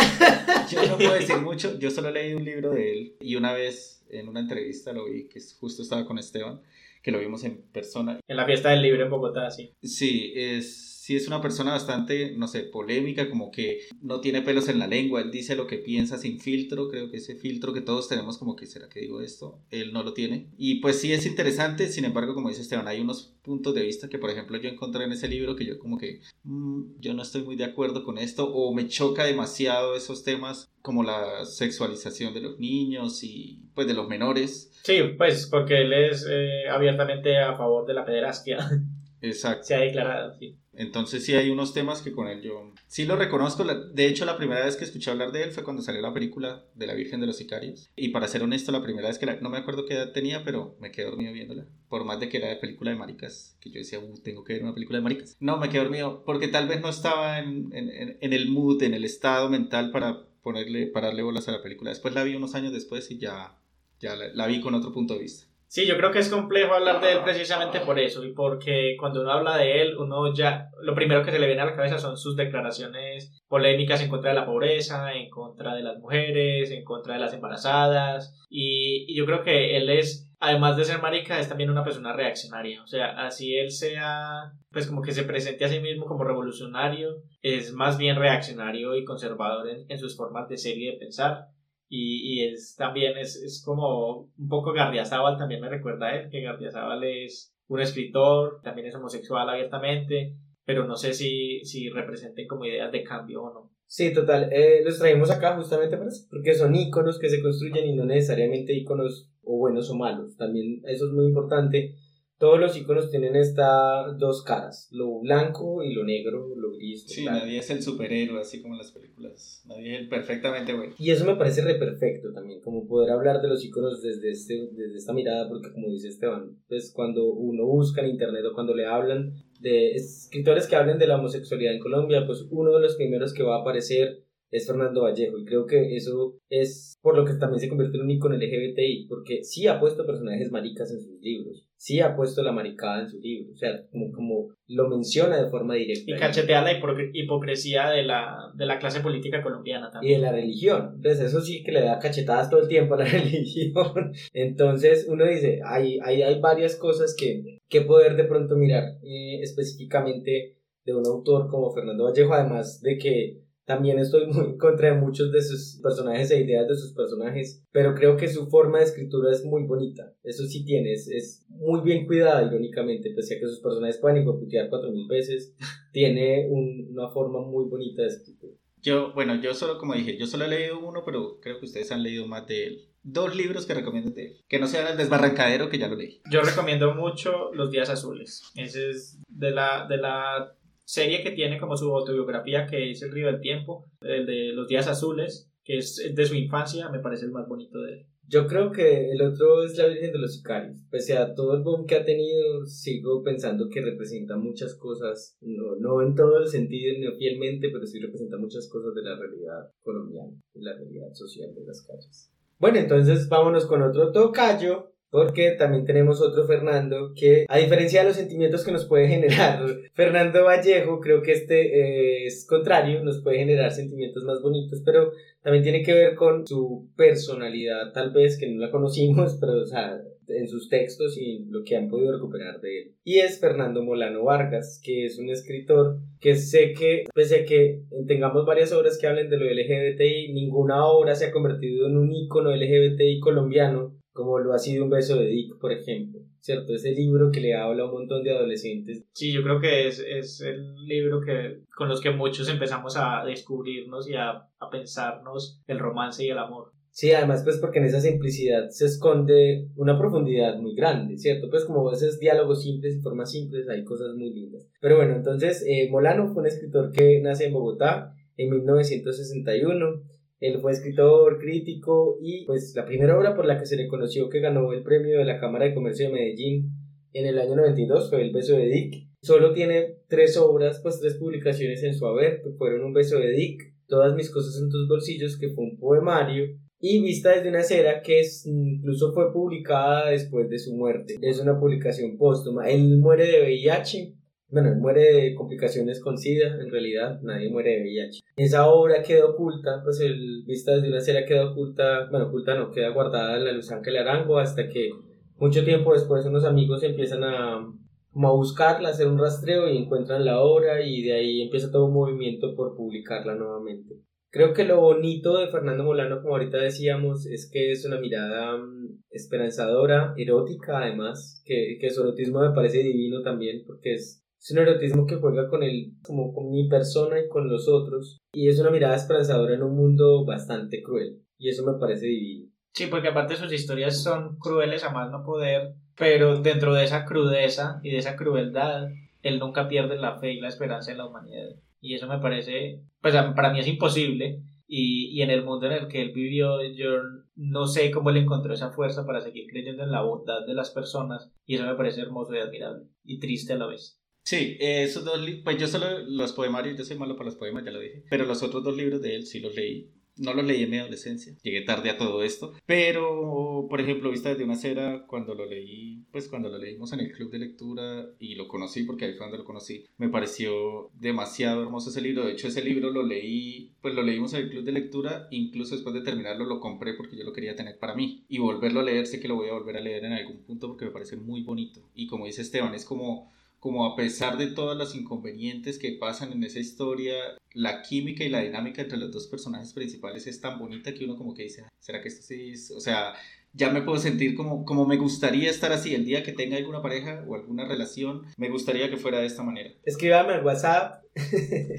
Yo no puedo decir mucho, yo solo leí un libro de él y una vez en una entrevista lo vi, que justo estaba con Esteban, que lo vimos en persona. En la fiesta del libro en Bogotá, sí. Sí, es, sí es una persona bastante, no sé, polémica, como que no tiene pelos en la lengua, él dice lo que piensa sin filtro, creo que ese filtro que todos tenemos como que, ¿será que digo esto? Él no lo tiene. Y pues sí es interesante, sin embargo, como dice Esteban, hay unos puntos de vista que, por ejemplo, yo encontré en ese libro que yo como que, mm, yo no estoy muy de acuerdo con esto, o me choca demasiado esos temas como la sexualización de los niños y pues de los menores. Sí, pues porque él es eh, abiertamente a favor de la pederastia. Exacto. Se ha declarado, sí. Entonces sí hay unos temas que con él yo sí lo reconozco. De hecho, la primera vez que escuché hablar de él fue cuando salió la película de la Virgen de los Sicarios. Y para ser honesto, la primera vez que la... No me acuerdo qué edad tenía, pero me quedé dormido viéndola. Por más de que era de película de maricas, que yo decía, uh, tengo que ver una película de maricas. No, me quedé dormido porque tal vez no estaba en- en- en el mood, en el estado mental para ponerle, pararle bolas a la película. Después la vi unos años después y ya, ya la, la vi con otro punto de vista. Sí, yo creo que es complejo hablar de él precisamente por eso y porque cuando uno habla de él, uno ya, lo primero que se le viene a la cabeza son sus declaraciones polémicas en contra de la pobreza, en contra de las mujeres, en contra de las embarazadas y, yo creo que él es, además de ser marica, es también una persona reaccionaria, o sea, así él sea, pues como que se presente a sí mismo como revolucionario, es más bien reaccionario y conservador en sus formas de ser y de pensar. Y, y es también es, es como un poco Gardiazabal, también me recuerda a él, que Gardiazabal es un escritor, también es homosexual abiertamente, pero no sé si, si representen como ideas de cambio o no. Sí, total. Eh, los traemos acá justamente porque son iconos que se construyen y no necesariamente iconos o buenos o malos. También eso es muy importante todos los iconos tienen estas dos caras, lo blanco y lo negro, lo gris. Sí, nadie es el superhéroe, así como en las películas. Nadie es el perfectamente bueno. Y eso me parece re perfecto también, como poder hablar de los iconos desde, este, desde esta mirada, porque como dice Esteban, pues cuando uno busca en internet o cuando le hablan de escritores que hablen de la homosexualidad en Colombia, pues uno de los primeros que va a aparecer es Fernando Vallejo y creo que eso es por lo que también se convierte en un icono LGBTI porque sí ha puesto personajes maricas en sus libros sí ha puesto la maricada en su libro o sea como, como lo menciona de forma directa. Y cachetea la hipocresía de la, de la clase política colombiana también. Y de la religión. Entonces eso sí que le da cachetadas todo el tiempo a la religión. Entonces uno dice hay, hay, hay varias cosas que, que poder de pronto mirar eh, específicamente de un autor como Fernando Vallejo además de que también estoy muy en contra de muchos de sus personajes e ideas de sus personajes, pero creo que su forma de escritura es muy bonita. Eso sí tiene, es, muy bien cuidada, irónicamente, pese a que sus personajes pueden hipoputear cuatro mil veces, tiene una forma muy bonita de escritura. Yo, bueno, yo solo, como dije, yo solo he leído uno, pero creo que ustedes han leído más de él. Dos libros que recomiendo de él. Que no sean El Desbarrancadero, que ya lo leí. Yo recomiendo mucho Los Días Azules. Ese es de la, de la serie que tiene como su autobiografía, que es El Río del Tiempo, el de Los Días Azules, que es de su infancia, me parece el más bonito de él. Yo creo que el otro es La Virgen de los Sicarios. Pese a todo el boom que ha tenido, sigo pensando que representa muchas cosas, no, no en todo el sentido ni fielmente, pero sí representa muchas cosas de la realidad colombiana, de la realidad social de las calles. Bueno, entonces vámonos con otro tocayo porque también tenemos otro Fernando que, a diferencia de los sentimientos que nos puede generar Fernando Vallejo, creo que este eh, es contrario, nos puede generar sentimientos más bonitos, pero también tiene que ver con su personalidad, tal vez que no la conocimos, pero o sea, en sus textos y lo que han podido recuperar de él. Y es Fernando Molano Vargas, que es un escritor que sé que, pese a que tengamos varias obras que hablen de lo LGBTI, ninguna obra se ha convertido en un ícono LGBTI colombiano como lo ha sido Un beso de Dick, por ejemplo, ¿cierto? Ese libro que le habla a un montón de adolescentes. Sí, yo creo que es, es el libro que, con los que muchos empezamos a descubrirnos y a, a pensarnos el romance y el amor. Sí, además pues porque en esa simplicidad se esconde una profundidad muy grande, ¿cierto? Pues como esos diálogos simples y formas simples hay cosas muy lindas. Pero bueno, entonces eh, Molano fue un escritor que nace en Bogotá en 1961 él fue escritor, crítico y pues la primera obra por la que se le conoció que ganó el premio de la Cámara de Comercio de Medellín en el año 92 fue El beso de Dick. Solo tiene tres obras, pues tres publicaciones en su haber, que fueron Un beso de Dick, Todas mis cosas en tus bolsillos, que fue un poemario, y Vista desde una acera, que es, incluso fue publicada después de su muerte. Es una publicación póstuma. Él muere de VIH bueno, muere de complicaciones con SIDA, en realidad nadie muere de VIH. Esa obra quedó oculta, pues el Vista desde una cera quedó oculta, bueno, oculta no, queda guardada en la Luz Ángel Arango hasta que mucho tiempo después unos amigos empiezan a, como a buscarla, hacer un rastreo y encuentran la obra y de ahí empieza todo un movimiento por publicarla nuevamente. Creo que lo bonito de Fernando Molano, como ahorita decíamos, es que es una mirada mm, esperanzadora, erótica además, que, que su erotismo me parece divino también porque es es un erotismo que juega con el, como con mi persona y con los otros. Y es una mirada esperanzadora en un mundo bastante cruel. Y eso me parece divino. Sí, porque aparte sus historias son crueles a más no poder, pero dentro de esa crudeza y de esa crueldad, él nunca pierde la fe y la esperanza en la humanidad. Y eso me parece, pues para mí es imposible. Y, y en el mundo en el que él vivió, yo no sé cómo él encontró esa fuerza para seguir creyendo en la bondad de las personas. Y eso me parece hermoso y admirable. Y triste a la vez. Sí, esos dos pues yo solo los poemarios, yo soy malo para los poemas, ya lo dije, pero los otros dos libros de él sí los leí. No los leí en mi adolescencia, llegué tarde a todo esto, pero por ejemplo, Vista desde una cera, cuando lo leí, pues cuando lo leímos en el club de lectura y lo conocí, porque ahí fue donde lo conocí, me pareció demasiado hermoso ese libro. De hecho, ese libro lo leí, pues lo leímos en el club de lectura, incluso después de terminarlo lo compré porque yo lo quería tener para mí. Y volverlo a leer, sé que lo voy a volver a leer en algún punto porque me parece muy bonito. Y como dice Esteban, es como como a pesar de todos los inconvenientes que pasan en esa historia, la química y la dinámica entre los dos personajes principales es tan bonita que uno como que dice, ¿será que esto sí es? O sea, ya me puedo sentir como, como me gustaría estar así el día que tenga alguna pareja o alguna relación, me gustaría que fuera de esta manera. Escríbame al WhatsApp.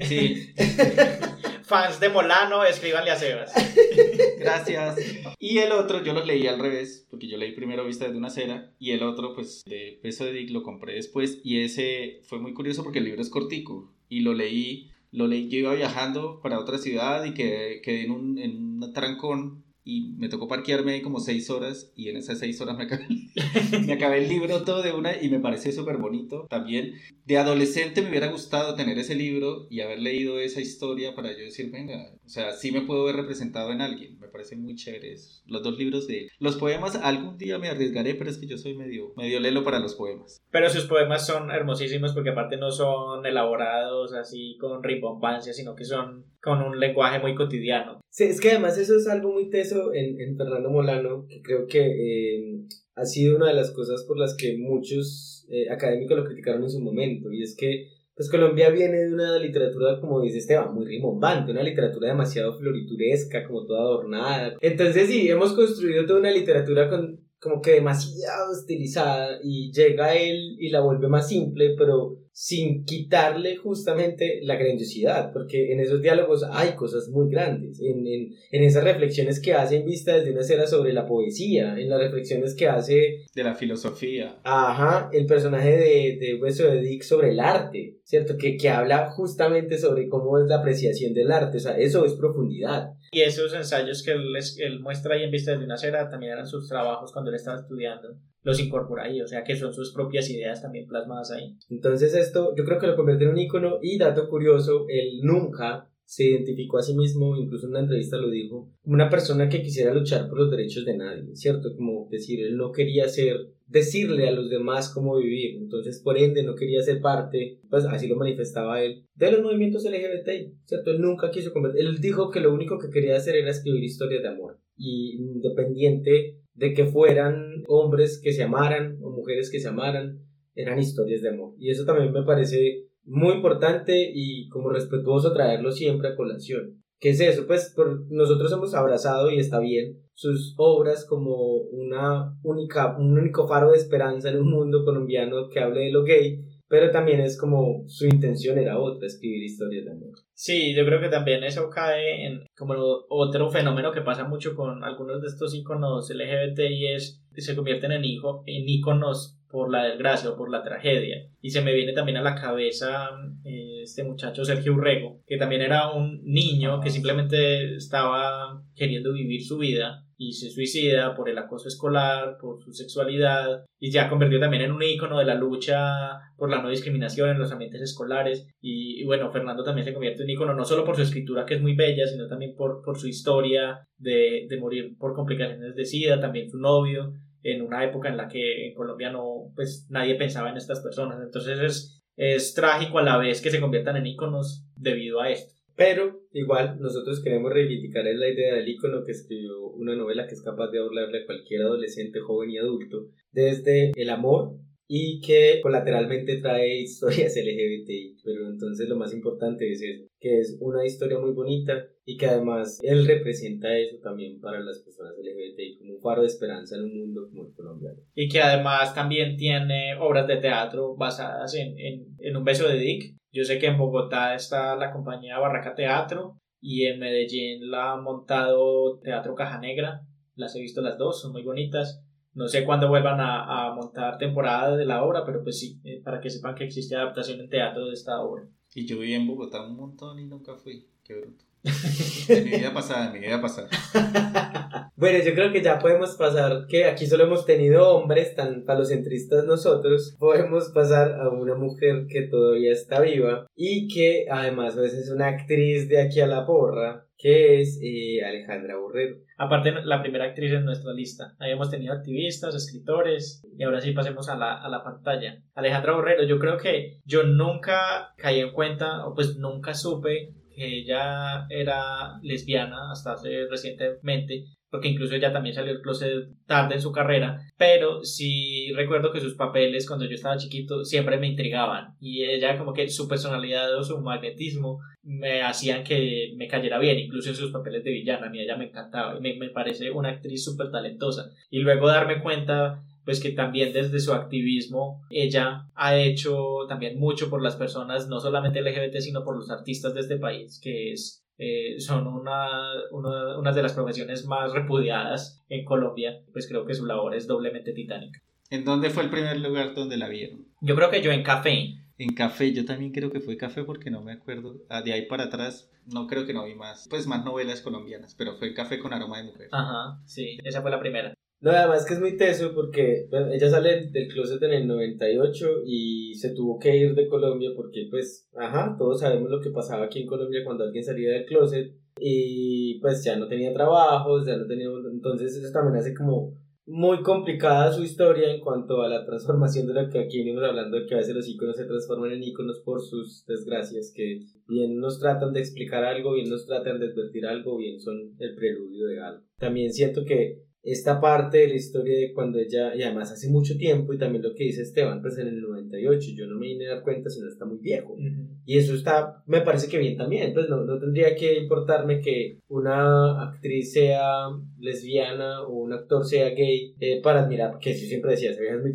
Sí. Fans de Molano, escríbanle a Sebas. Gracias. Y el otro yo lo leí al revés, porque yo leí primero Vista desde una cera y el otro pues de Peso de Dick lo compré después y ese fue muy curioso porque el libro es cortico y lo leí, lo leí, yo iba viajando para otra ciudad y quedé, quedé en, un, en un trancón y me tocó parquearme ahí como seis horas y en esas seis horas me acabé, me acabé el libro todo de una y me pareció súper bonito también. De adolescente me hubiera gustado tener ese libro y haber leído esa historia para yo decir, venga, o sea, sí me puedo ver representado en alguien, me parece muy chévere eso. Los dos libros de los poemas, algún día me arriesgaré, pero es que yo soy medio, medio lelo para los poemas. Pero sus poemas son hermosísimos porque aparte no son elaborados así con rimbompancia, sino que son con un lenguaje muy cotidiano. Sí, es que además eso es algo muy teso en, en Fernando Molano, que creo que eh, ha sido una de las cosas por las que muchos eh, académicos lo criticaron en su momento, y es que pues Colombia viene de una literatura, como dice Esteban, muy rimbombante, una literatura demasiado florituresca, como toda adornada. Entonces sí, hemos construido toda una literatura con, como que demasiado estilizada y llega él y la vuelve más simple, pero sin quitarle justamente la grandiosidad, porque en esos diálogos hay cosas muy grandes, en, en, en esas reflexiones que hace en vista desde una cera sobre la poesía, en las reflexiones que hace... De la filosofía. Ajá, el personaje de, de Hueso de Dick sobre el arte, ¿cierto? Que, que habla justamente sobre cómo es la apreciación del arte, o sea, eso es profundidad. Y esos ensayos que él, él muestra ahí en vista desde una cera también eran sus trabajos cuando él estaba estudiando los incorpora ahí, o sea que son sus propias ideas también plasmadas ahí. Entonces esto yo creo que lo convierte en un icono y dato curioso, él nunca se identificó a sí mismo, incluso en una entrevista lo dijo, como una persona que quisiera luchar por los derechos de nadie, ¿cierto? Como decir, él no quería ser, decirle a los demás cómo vivir, entonces por ende no quería ser parte, pues así lo manifestaba él, de los movimientos LGBT, ¿cierto? Él nunca quiso convertir, él dijo que lo único que quería hacer era escribir historias de amor, y independiente de que fueran hombres que se amaran o mujeres que se amaran, eran historias de amor. Y eso también me parece muy importante y como respetuoso traerlo siempre a colación. ¿Qué es eso? Pues por, nosotros hemos abrazado y está bien sus obras como una única, un único faro de esperanza en un mundo colombiano que hable de lo gay, pero también es como su intención era otra, escribir historias de amor. Sí, yo creo que también eso cae en como otro fenómeno que pasa mucho con algunos de estos iconos LGBT y es que se convierten en, hijo, en iconos por la desgracia o por la tragedia. Y se me viene también a la cabeza eh, este muchacho Sergio Urrego, que también era un niño que simplemente estaba queriendo vivir su vida y se suicida por el acoso escolar, por su sexualidad, y ya convirtió también en un ícono de la lucha por la no discriminación en los ambientes escolares. Y, bueno, Fernando también se convierte en un ícono no solo por su escritura, que es muy bella, sino también por, por su historia de, de morir por complicaciones de SIDA, también su novio, en una época en la que en Colombia no, pues nadie pensaba en estas personas. Entonces es, es trágico a la vez que se conviertan en íconos debido a esto. Pero igual nosotros queremos reivindicar la idea del ícono que escribió una novela que es capaz de hablarle a cualquier adolescente, joven y adulto, desde el amor y que colateralmente trae historias LGBTI. Pero entonces lo más importante es eso, que es una historia muy bonita y que además él representa eso también para las personas LGBTI como un faro de esperanza en un mundo como el colombiano. Y que además también tiene obras de teatro basadas en, en, en un beso de Dick. Yo sé que en Bogotá está la compañía Barraca Teatro y en Medellín la ha montado Teatro Caja Negra. Las he visto las dos, son muy bonitas no sé cuándo vuelvan a, montar temporada de la obra, pero pues sí, eh, para que sepan que existe adaptación en teatro de esta obra. Y yo viví en Bogotá un montón y nunca fui. Qué bruto. En mi vida pasada, en mi vida pasada. bueno, yo creo que ya podemos pasar, que aquí solo hemos tenido hombres tan palocentristas nosotros, podemos pasar a una mujer que todavía está viva y que además pues, es una actriz de aquí a la porra, que es eh, Alejandra Borrero. Aparte, la primera actriz en nuestra lista. Habíamos tenido activistas, escritores, y ahora sí pasemos a la, a la pantalla. Alejandra Borrero, yo creo que yo nunca caí en cuenta, o pues nunca supe que ella era lesbiana hasta hace recientemente, porque incluso ella también salió del closet tarde en su carrera, pero sí recuerdo que sus papeles cuando yo estaba chiquito siempre me intrigaban y ella como que su personalidad o su magnetismo me hacían que me cayera bien, incluso en sus papeles de villana, a mí ella me encantaba me, me parece una actriz súper talentosa y luego darme cuenta pues que también desde su activismo ella ha hecho también mucho por las personas, no solamente LGBT, sino por los artistas de este país, que es eh, son una, una, de las profesiones más repudiadas en Colombia, pues creo que su labor es doblemente titánica. ¿En dónde fue el primer lugar donde la vieron? Yo creo que yo en Café. En Café, yo también creo que fue Café porque no me acuerdo. Ah, de ahí para atrás, no creo que no vi más, pues más novelas colombianas, pero fue Café con aroma de mujer. Ajá, sí, esa fue la primera. No, además que es muy teso porque ella sale del closet en el 98 y se tuvo que ir de Colombia porque pues, ajá, todos sabemos lo que pasaba aquí en Colombia cuando alguien salía del closet y pues ya no tenía trabajo, ya no tenía, entonces eso también hace como muy complicada su historia en cuanto a la transformación de la que aquí venimos hablando, de que a veces los iconos se transforman en iconos por sus desgracias, que bien nos tratan de explicar algo, bien nos tratan de advertir algo, bien son el preludio de algo. También siento que esta parte de la historia de cuando ella, y además hace mucho tiempo, y también lo que dice Esteban, pues en el 98, yo no me vine a dar cuenta si no está muy viejo. Y eso está, me parece que bien también, pues no, no tendría que importarme que una actriz sea lesbiana o un actor sea gay eh, para admirar, porque yo siempre decía,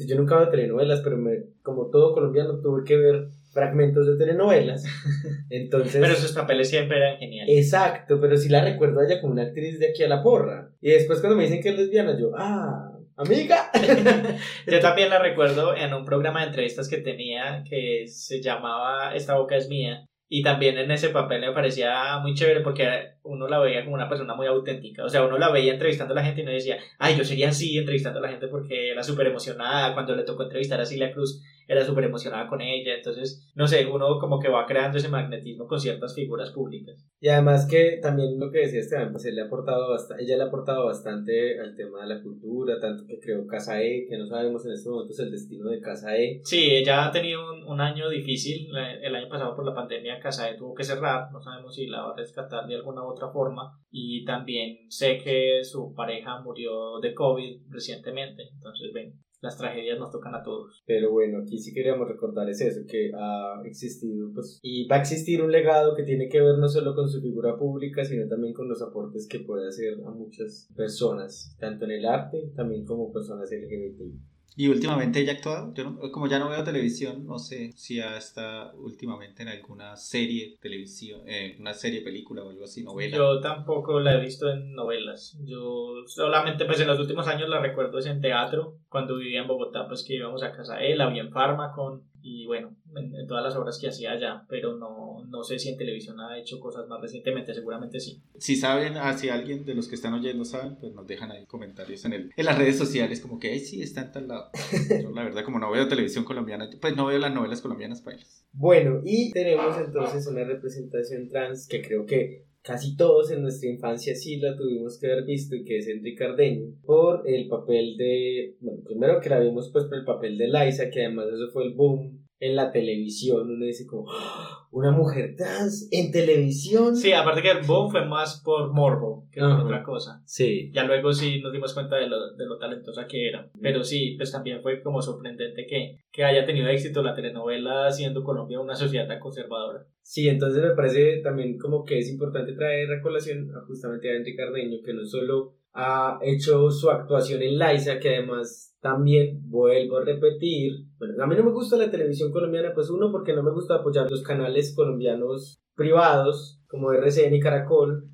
yo nunca veo telenovelas, pero me, como todo colombiano tuve que ver fragmentos de telenovelas. Entonces. pero sus papeles siempre eran geniales. Exacto, pero sí la recuerdo a ella como una actriz de aquí a la porra. Y después cuando me dicen que es lesbiana, yo, ah, amiga. yo también la recuerdo en un programa de entrevistas que tenía que se llamaba Esta boca es mía. Y también en ese papel me parecía muy chévere porque uno la veía como una persona muy auténtica. O sea, uno la veía entrevistando a la gente y no decía, ay, yo sería así entrevistando a la gente porque era súper emocionada. Cuando le tocó entrevistar a Silvia Cruz, era súper emocionada con ella. Entonces, no sé, uno como que va creando ese magnetismo con ciertas figuras públicas. Y además que también lo que decía Esteban, pues él le ha aportado bastante, ella le ha aportado bastante al tema de la cultura, tanto que creó Casa E, que no sabemos en estos momentos el destino de Casa E. Sí, ella ha tenido un, un año difícil. El año pasado por la pandemia Casa E tuvo que cerrar. No sabemos si la va a rescatar de alguna u otra forma. Y también sé que su pareja murió de COVID recientemente. Entonces, ven, las tragedias nos tocan a todos. Pero bueno, aquí sí queríamos recordar es eso, que ha existido, pues, y va a existir un legado que tiene que ver no solo con su figura pública, sino también con los aportes que puede hacer a muchas personas, tanto en el arte, también como personas LGBTI. Y últimamente ella ha actuado, yo no, como ya no veo televisión, no sé si ha estado últimamente en alguna serie, televisión, eh, una serie, película o algo así, novela. Yo tampoco la he visto en novelas. Yo solamente, pues en los últimos años la recuerdo es en teatro, cuando vivía en Bogotá, pues que íbamos a casa de él, vi en Farmacon, y bueno, en, todas las obras que hacía allá, pero no, no sé si en televisión ha hecho cosas más recientemente, seguramente sí. Si saben, ah, si alguien de los que están oyendo saben, pues nos dejan ahí comentarios en, el, en las redes sociales, como que, ay, sí, está en tal lado. Yo, la verdad, como no veo televisión colombiana, pues no veo las novelas colombianas para Bueno, y tenemos entonces una representación trans que creo que casi todos en nuestra infancia sí la tuvimos que haber visto y que es Enrique Cardeño por el papel de, bueno, primero que la vimos pues por el papel de Liza, que además eso fue el boom en la televisión, uno dice como, ¡Ah! una mujer trans en televisión. Sí, aparte que el boom fue más por morbo que por otra cosa. Sí. Ya luego sí nos dimos cuenta de lo, de lo talentosa que era. Pero sí, pues también fue como sorprendente que, que haya tenido éxito la telenovela siendo Colombia una sociedad tan conservadora. Sí, entonces me parece también como que es importante traer a colación a justamente a Enrique Cardeño, que no solo ha hecho su actuación en Liza, que además también vuelvo a repetir, bueno, a mí no me gusta la televisión colombiana, pues uno porque no me gusta apoyar los canales colombianos privados como RCN y Caracol,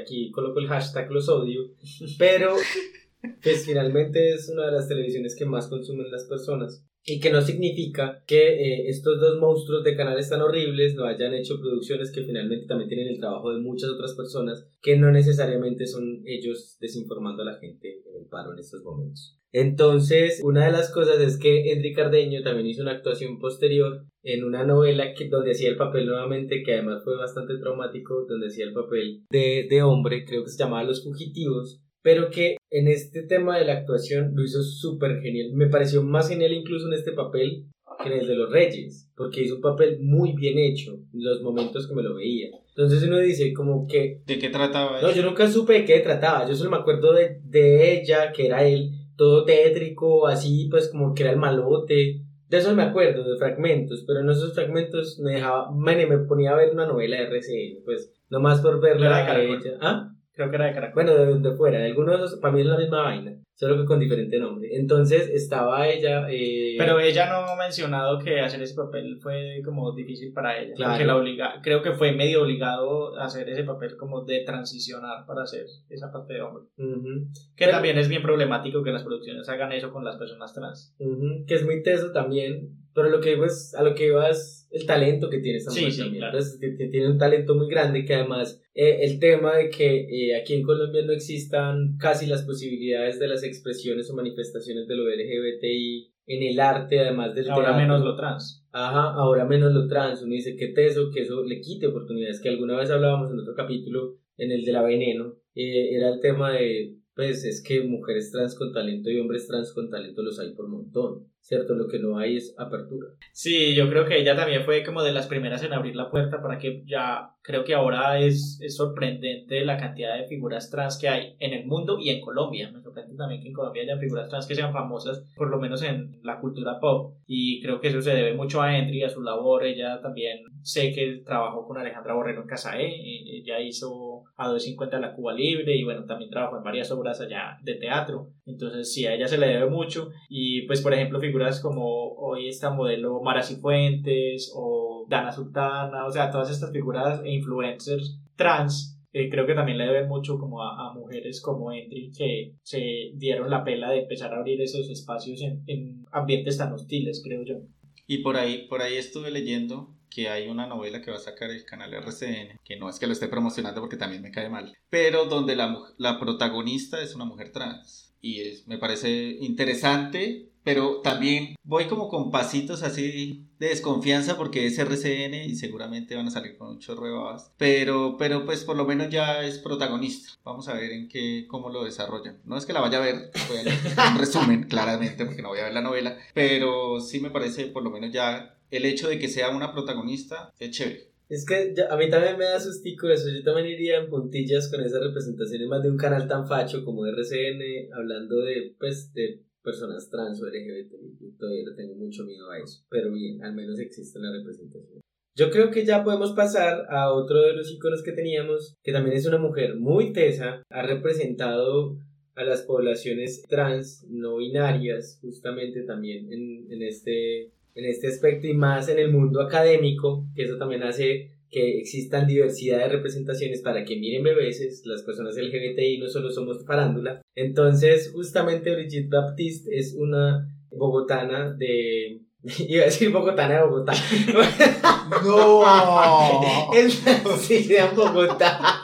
aquí coloco el hashtag los odio, pero pues finalmente es una de las televisiones que más consumen las personas. Y que no significa que eh, estos dos monstruos de canales tan horribles no hayan hecho producciones que finalmente también tienen el trabajo de muchas otras personas que no necesariamente son ellos desinformando a la gente en el paro en estos momentos. Entonces, una de las cosas es que Enrique Cardeño también hizo una actuación posterior en una novela que, donde hacía el papel nuevamente, que además fue bastante traumático, donde hacía el papel de, de hombre, creo que se llamaba Los Fugitivos, pero que en este tema de la actuación lo hizo súper genial. Me pareció más genial incluso en este papel que en el de los Reyes, porque hizo un papel muy bien hecho en los momentos que me lo veía. Entonces uno dice como que... ¿De qué trataba? No, yo nunca supe de qué trataba, yo solo me acuerdo de, de ella, que era él, todo tétrico, así pues como que era el malote. De eso me acuerdo, de fragmentos, pero en esos fragmentos me dejaba, me, me ponía a ver una novela de RCN, pues nomás por verla de a ella. ¿Ah? Creo que era de Caracol. Bueno, de donde fuera, de algunos de esos, para mí es la misma vaina, solo que con diferente nombre. Entonces estaba ella. Eh, Pero ella no ha mencionado que hacer ese papel fue como difícil para ella. Claro. Porque la obliga, creo que fue medio obligado a hacer ese papel como de transicionar para hacer esa parte de hombre. ujú, Que Pero- también es bien problemático que las producciones hagan eso con las personas trans. ujú, que es muy teso también. Pero lo que digo es, a lo que iba es el talento que tiene esta Sí, mujer sí, también. claro. Entonces, que, que tiene un talento muy grande que además eh, el tema de que eh, aquí en Colombia no existan casi las posibilidades de las expresiones o manifestaciones de lo LGBTI en el arte, además del Ahora teatro. menos lo trans. Ajá, ahora menos lo trans. Uno dice que teso, que eso le quite oportunidades. Que alguna vez hablábamos en otro capítulo, en el de la veneno, eh, era el tema de, pues es que mujeres trans con talento y hombres trans con talento los hay por montón, ¿cierto? Lo que no hay es apertura. Sí, yo creo que ella también fue como de las primeras en abrir la puerta para que ya creo que ahora es, es sorprendente la cantidad de figuras trans que hay en el mundo y en Colombia. Me sorprende también que en Colombia haya figuras trans que sean famosas, por lo menos en la cultura pop. Y creo que eso se debe mucho a Henry, a su labor. Ella también sé que trabajó con Alejandra Borrero en Casaé, eh, ella hizo a 250 la Cuba Libre y bueno, también trabajó en varias obras allá de teatro. Entonces sí, a ella se le debe mucho. Y pues por ejemplo figuras como hoy esta modelo Mara Cifuentes o Dana Sultana, o sea, todas estas figuras e influencers trans, eh, creo que también le deben mucho como a, a mujeres como Henry que se dieron la pela de empezar a abrir esos espacios en, en ambientes tan hostiles, creo yo. Y por ahí, por ahí estuve leyendo que hay una novela que va a sacar el canal RCN, que no es que lo esté promocionando porque también me cae mal, pero donde la, la protagonista es una mujer trans. Y es, me parece interesante, pero también voy como con pasitos así de desconfianza porque es RCN y seguramente van a salir con un chorro de babas. Pero, pero pues por lo menos ya es protagonista. Vamos a ver en qué, cómo lo desarrollan. No es que la vaya a ver, voy a leer un resumen claramente porque no voy a ver la novela, pero sí me parece por lo menos ya el hecho de que sea una protagonista es chévere. Es que ya- a mí también me da sustico eso. Yo también iría en puntillas con esas representaciones más de un canal tan facho como RCN, hablando de, pues, de personas trans o LGBT. Todavía tengo mucho miedo a eso. Pero bien, al menos existe la representación. Yo creo que ya podemos pasar a otro de los iconos que teníamos, que también es una mujer muy tesa, ha representado a las poblaciones trans, no binarias, justamente también en, en este en este aspecto y más en el mundo académico, que eso también hace que existan diversidad de representaciones para que miren bebés, las personas LGBTI no solo somos farándula. Entonces, justamente Brigitte Baptiste es una bogotana de... Iba a decir bogotana de Bogotá. ¡No! es nacida en Bogotá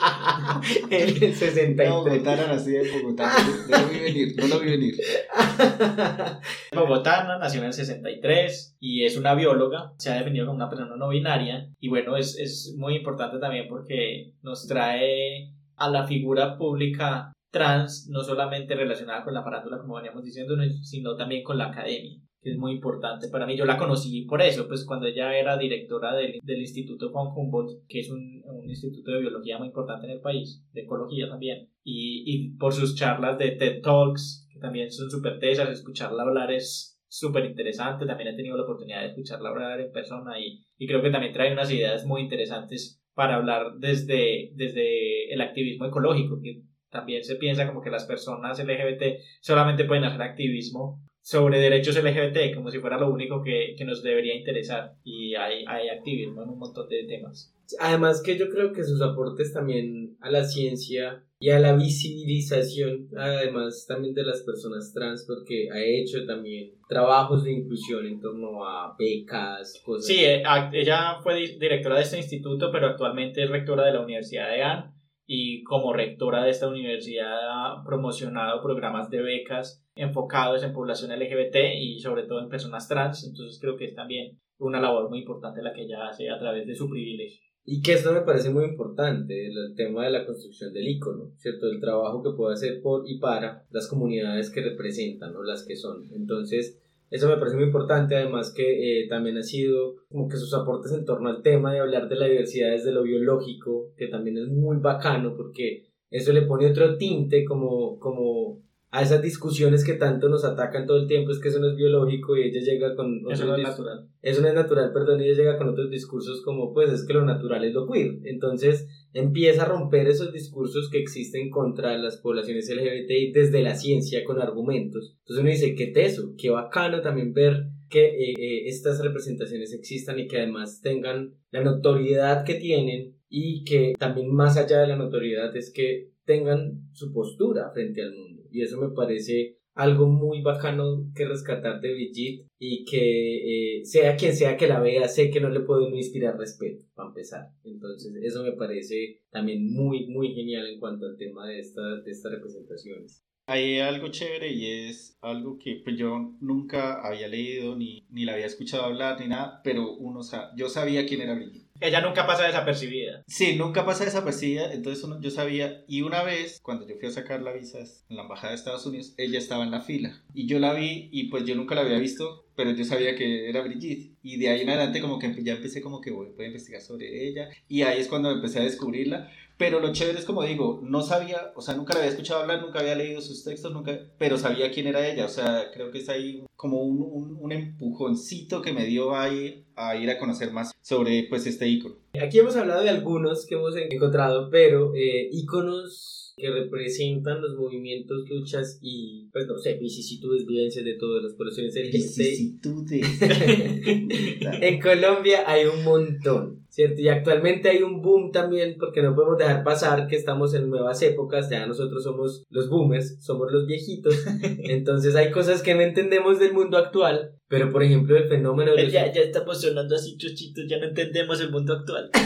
el 63. Bogotá era nacida en Bogotá. No lo vi venir, no lo vi venir. Bogotana, nació en el 63 y es una bióloga, se ha definido como una persona no binaria y bueno, es, es muy importante también porque nos trae a la figura pública trans, no solamente relacionada con la farándula como veníamos diciendo, no- sino también con la academia, que es muy importante para mí. Yo la conocí por eso, pues cuando ella era directora del, del Instituto von Humboldt, que es un, un instituto de biología muy importante en el país, de ecología también, y, y por sus charlas de TED Talks, que también son súper tesas, escucharla hablar es súper interesante, también he tenido la oportunidad de escucharla hablar en persona y, y creo que también trae unas ideas muy interesantes para hablar desde, desde el activismo ecológico, que también se piensa como que las personas LGBT solamente pueden hacer activismo sobre derechos LGBT, como si fuera lo único que, que nos debería interesar. Y hay, hay activismo en un montón de temas. Además que yo creo que sus aportes también a la ciencia y a la visibilización, además también de las personas trans, porque ha hecho también trabajos de inclusión en torno a becas, cosas. Sí, eh, ella fue di- directora de este instituto, pero actualmente es rectora de la Universidad de Ann y como rectora de esta universidad ha promocionado programas de becas enfocados en población LGBT y sobre todo en personas trans, entonces creo que es también una labor muy importante la que ella hace a través de su privilegio. Y que esto me parece muy importante, el, tema de la construcción del icono, ¿cierto? El trabajo que puede hacer por y para las comunidades que representan o las que son. Entonces, Eso me parece muy importante, además que eh, también ha sido como que sus aportes en torno al tema de hablar de la diversidad desde lo biológico, que también es muy bacano porque eso le pone otro tinte como, como a esas discusiones que tanto nos atacan todo el tiempo, es que eso no es biológico y ella llega con... Eso no es natural. Eso no es natural, perdón, y ella llega con otros discursos como, pues es que lo natural es lo queer. Entonces empieza a romper esos discursos que existen contra las poblaciones LGBTI desde la ciencia con argumentos. Entonces uno dice, qué teso, qué bacano también ver que eh, eh, estas representaciones existan y que además tengan la notoriedad que tienen y que también más allá de la notoriedad es que tengan su postura frente al mundo. Y eso me parece algo muy bacano que rescatar de Brigitte y que eh, sea quien sea que la vea, sé que no le puedo inspirar respeto, para empezar. Entonces, eso me parece también muy, muy genial en cuanto al tema de, esta, de estas representaciones. Hay algo chévere y es algo que pues, yo nunca había leído ni, ni la había escuchado hablar ni nada, pero uno yo sabía quién era Brigitte. Ella nunca pasa desapercibida. Sí, nunca pasa desapercibida, entonces yo sabía, y una vez, cuando yo fui a sacar la visa en la Embajada de Estados Unidos, ella estaba en la fila, y yo la vi, y pues yo nunca la había visto, pero yo sabía que era Brigitte, y de ahí en adelante como que ya empecé como que voy, a investigar sobre ella, y ahí es cuando empecé a descubrirla, pero lo chévere es como digo, no sabía, o sea, nunca la había escuchado hablar, nunca había leído sus textos, nunca, pero sabía quién era ella, o sea, creo que es ahí como un, un, un empujoncito que me dio ahí a ir a conocer más sobre pues este icono. Aquí hemos hablado de algunos que hemos encontrado, pero eh, iconos que representan los movimientos, luchas y, pues no sé, vicisitudes, vivencias de todas las poblaciones Vicisitudes. en Colombia hay un montón, ¿cierto? Y actualmente hay un boom también, porque no podemos dejar pasar que estamos en nuevas épocas, ya nosotros somos los boomers, somos los viejitos, entonces hay cosas que no entendemos del mundo actual, pero por ejemplo el fenómeno de... Ya, ya estamos sonando así chuchitos, ya no entendemos el mundo actual.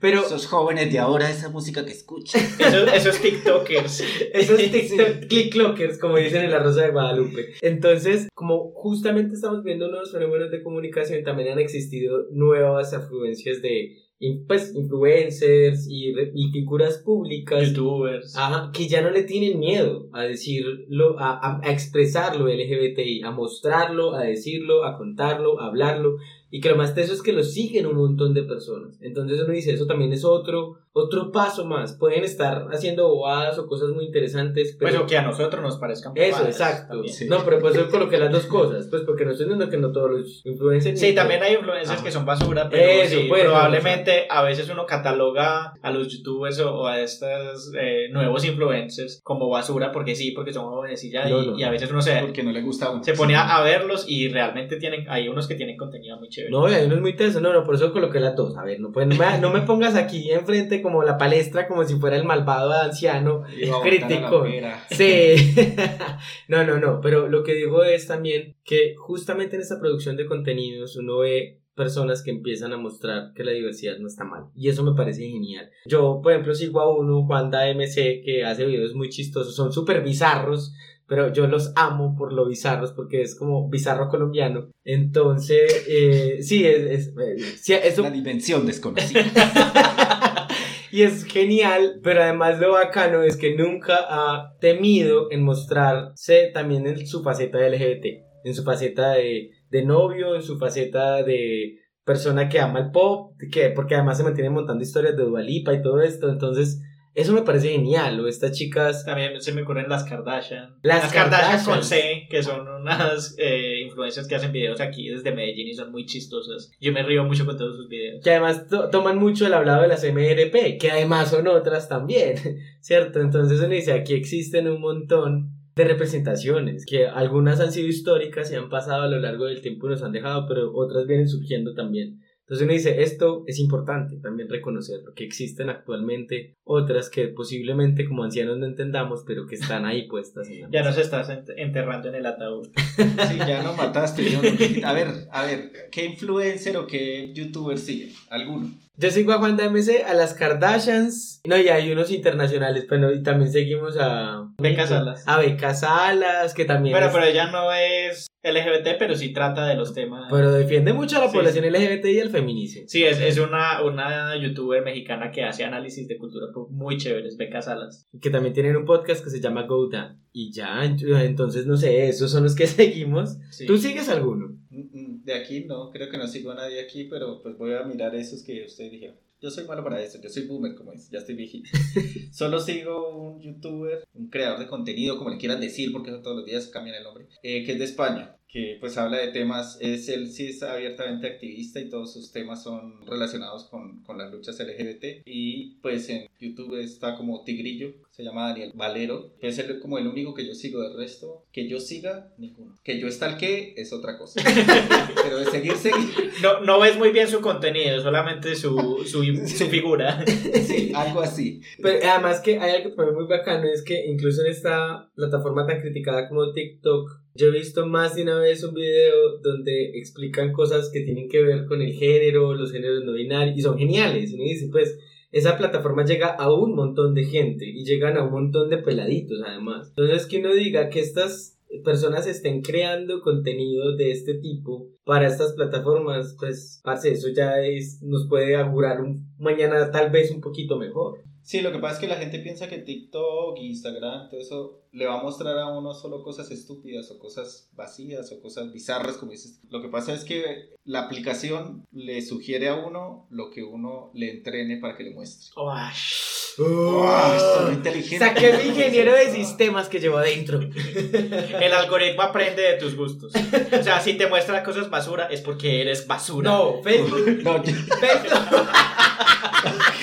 Pero, esos jóvenes de ahora, esa música que escuchan. esos TikTokers. esos TikTok, como dicen en la Rosa de Guadalupe. Entonces, como justamente estamos viendo nuevos fenómenos de comunicación, también han existido nuevas afluencias de pues, influencers y, y, figuras públicas. Youtubers. que ya no le tienen miedo a decirlo, a, a, a expresarlo LGBTI, a mostrarlo, a decirlo, a contarlo, a hablarlo. Y que lo más teso es que lo siguen un montón de personas. Entonces uno dice, eso también es otro, otro paso más. Pueden estar haciendo bobadas o cosas muy interesantes. Pero... Pues o que a nosotros nos parezcan Eso, exacto. No, pero pues yo coloqué las dos cosas. Pues porque no estoy diciendo que no todos los influencers... Sí, también hay influencers que son basura, pero eso, sí, probablemente a veces uno cataloga a los youtubers o, a estos eh, nuevos influencers como basura porque sí, porque son jóvenes y ya. y, a veces uno se... Porque no le gusta Se pone a, verlos y realmente tienen... Hay unos que tienen contenido muy chévere. No, hay unos muy teso. No, no, por eso coloqué las dos. A ver, no, pues, no, me, no me pongas aquí enfrente como la palestra como si fuera el malvado anciano crítico. Sí. no, no, no, pero lo que digo es también que justamente en esta producción de contenidos uno ve personas que empiezan a mostrar que la diversidad no está mal. Y eso me parece genial. Yo, por ejemplo, sigo a uno, Juan da MC, que hace videos muy chistosos, son súper bizarros, pero yo los amo por lo bizarros, porque es como bizarro colombiano. Entonces, eh, sí, es, es, una dimensión desconocida. y es genial, pero además lo bacano es que nunca ha temido en mostrarse también en su faceta de LGBT, en su faceta de, de novio, en su faceta de persona que ama el pop, que, porque además se mantiene montando historias de Dualipa y todo esto, entonces eso me parece genial, o estas chicas... También se me ocurren las Kardashian. Las, Kardashian, con C, que son unas eh, influencias que hacen videos aquí desde Medellín y son muy chistosas. Yo me río mucho con todos sus videos. Que además toman mucho el hablado de las MRP, que además son otras también, ¿cierto? Entonces uno dice, aquí existen un montón de representaciones, que algunas han sido históricas y han pasado a lo largo del tiempo y nos han dejado, pero otras vienen surgiendo también. Entonces uno dice, esto es importante también reconocerlo, que existen actualmente otras que posiblemente como ancianos no entendamos, pero que están ahí puestas. En ya nos estás enterrando en el ataúd. Sí, ya no mataste. A ver, a ver, ¿qué influencer o qué youtuber sigue? ¿Alguno? Yo sigo a Juan de MC, a las Kardashians. No, y hay unos internacionales, pero y también seguimos a. Beca Salas. A Beca Salas, que también. Pero, pero ella no es LGBT, pero sí trata de los temas. Pero defiende mucho a la Sí. población LGBT y al feminismo. Sí, es, es una, una youtuber mexicana que hace análisis de cultura pop muy chéveres, Beca Salas. Que también tienen un podcast que se llama Go Down. Y ya, entonces no sé, esos son los que seguimos. Sí. ¿Tú sigues alguno? Mm, mm, De aquí no, creo que no sigo a nadie aquí, pero pues voy a mirar esos que ustedes dijeron. Yo soy malo para eso, yo soy boomer, como dice, ya estoy viejito. Solo sigo un youtuber, un creador de contenido, como le quieran decir, porque todos los días cambian el nombre, eh, que es de España, que pues habla de temas, es él sí es abiertamente activista y todos sus temas son relacionados con, con las luchas LGBT. Y pues en YouTube está como Tigrillo, se llama Daniel Valero, que es el, como el único que yo sigo del resto. Que yo siga, ninguno. Que yo stalkee es otra cosa. Pero de seguir, seguir. No, no ves muy bien su contenido, solamente su, su, su figura. Sí, algo así. Pero además que hay algo también muy bacano, es que incluso en esta plataforma tan criticada como TikTok, yo he visto más de una vez un video donde explican cosas que tienen que ver con el género, los géneros no binarios, y son geniales. Y dice, pues, esa plataforma llega a un montón de gente y llegan a un montón de peladitos además. Entonces que uno diga que estas personas estén creando contenido de este tipo para estas plataformas, pues, parce, eso ya es, nos puede augurar mañana tal vez un poquito mejor. Sí, lo que pasa es que la gente piensa que TikTok, Instagram, todo eso le va a mostrar a uno solo cosas estúpidas o cosas vacías o cosas bizarras, como dices. Lo que pasa es que la aplicación le sugiere a uno lo que uno le entrene para que le muestre. ¡Wow! Soy inteligente. Saqué mi ingeniero de sistemas que llevo adentro. El algoritmo aprende de tus gustos. O sea, si te muestra cosas basura, es porque eres basura. No, Facebook. No, yo- Facebook.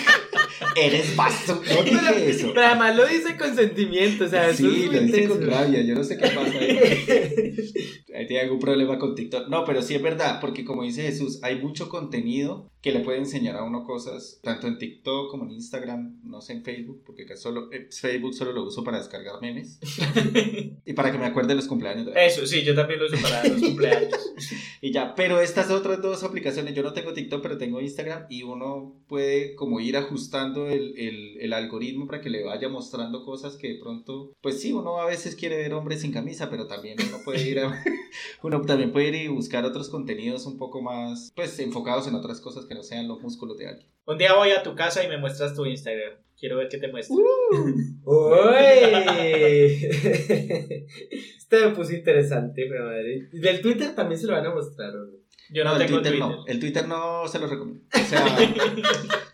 eres vasto. No dije eso. Pero además lo dice con sentimiento, o sea, eso Sí, es lo dice con rabia, yo no sé qué pasa ahí. Tiene algún problema con TikTok. No, pero sí es verdad, porque como dice Jesús, hay mucho contenido que le puede enseñar a uno cosas, tanto en TikTok como en Instagram, no sé en Facebook, porque solo, eh, Facebook solo lo uso para descargar memes y para que me acuerde de los cumpleaños. de Eso, sí, yo también lo uso para los cumpleaños. Y ya, pero estas otras dos aplicaciones, yo no tengo TikTok, pero tengo Instagram y uno puede como ir ajustando el, el, el algoritmo para que le vaya mostrando cosas que de pronto, pues sí, uno a veces quiere ver hombres sin camisa, pero también uno puede ir a, uno también puede ir y buscar otros contenidos un poco más, pues enfocados en otras cosas que no sean los músculos de alguien. Un día voy a tu casa y me muestras tu Instagram. Quiero ver qué te muestra. ¡Uy! Este me puso interesante, pero madre. Y Del Twitter también se lo van a mostrar. Yo no, el tengo Twitter, Twitter. no, el Twitter no se lo recomiendo. O sea,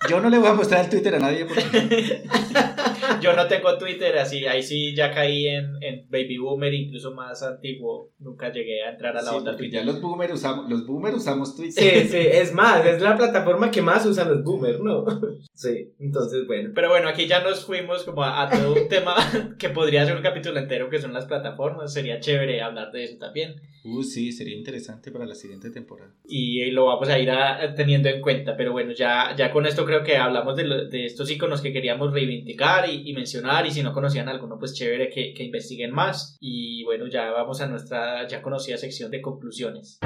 yo no le voy a mostrar el Twitter a nadie porque Yo no tengo Twitter, así, ahí sí ya caí en, en Baby Boomer, incluso más antiguo. Nunca llegué a entrar a la sí, onda Twitter. ya los boomers usamos, los boomers usamos Twitter. Sí, sí, es más, es la plataforma que más usan los boomers, ¿no? Sí, entonces, bueno. Pero bueno, aquí ya nos fuimos como a, a todo un tema que podría ser un capítulo entero, que son las plataformas. Sería chévere hablar de eso también. Uh, sí, sería interesante para la siguiente temporada. Y lo vamos a ir a- teniendo en cuenta. Pero bueno, ya, ya con esto creo que hablamos de, lo- de estos iconos que queríamos reivindicar y, y mencionar. Y si no conocían alguno, pues chévere que, que investiguen más. Y bueno, ya vamos a nuestra ya conocida sección de conclusiones.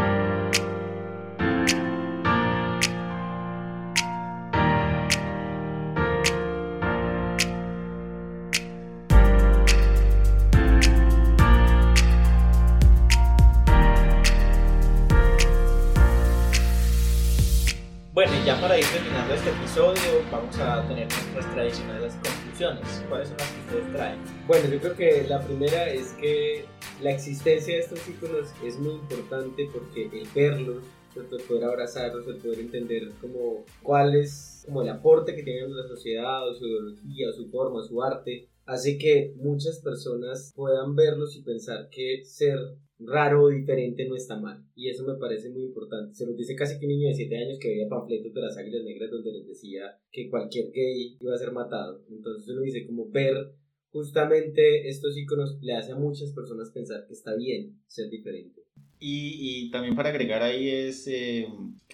Bueno, y ya para ir terminando este episodio, vamos a tener nuestras tradicionales ¿Cuáles son las que ustedes traen? Bueno, yo creo que la primera es que la existencia de estos íconos es muy importante porque el verlos, el poder abrazarlos, el poder entender como cuál es como el aporte que tienen a la sociedad, o su ideología, o su forma, su arte, hace que muchas personas puedan verlos y pensar que ser raro o diferente no está mal. Y eso me parece muy importante. Se nos dice casi que un niño de 7 años que veía panfletos de las águilas negras donde les decía que cualquier gay iba a ser matado. Entonces uno dice como ver justamente estos iconos le hace a muchas personas pensar que está bien ser diferente. Y, y también para agregar ahí es, eh,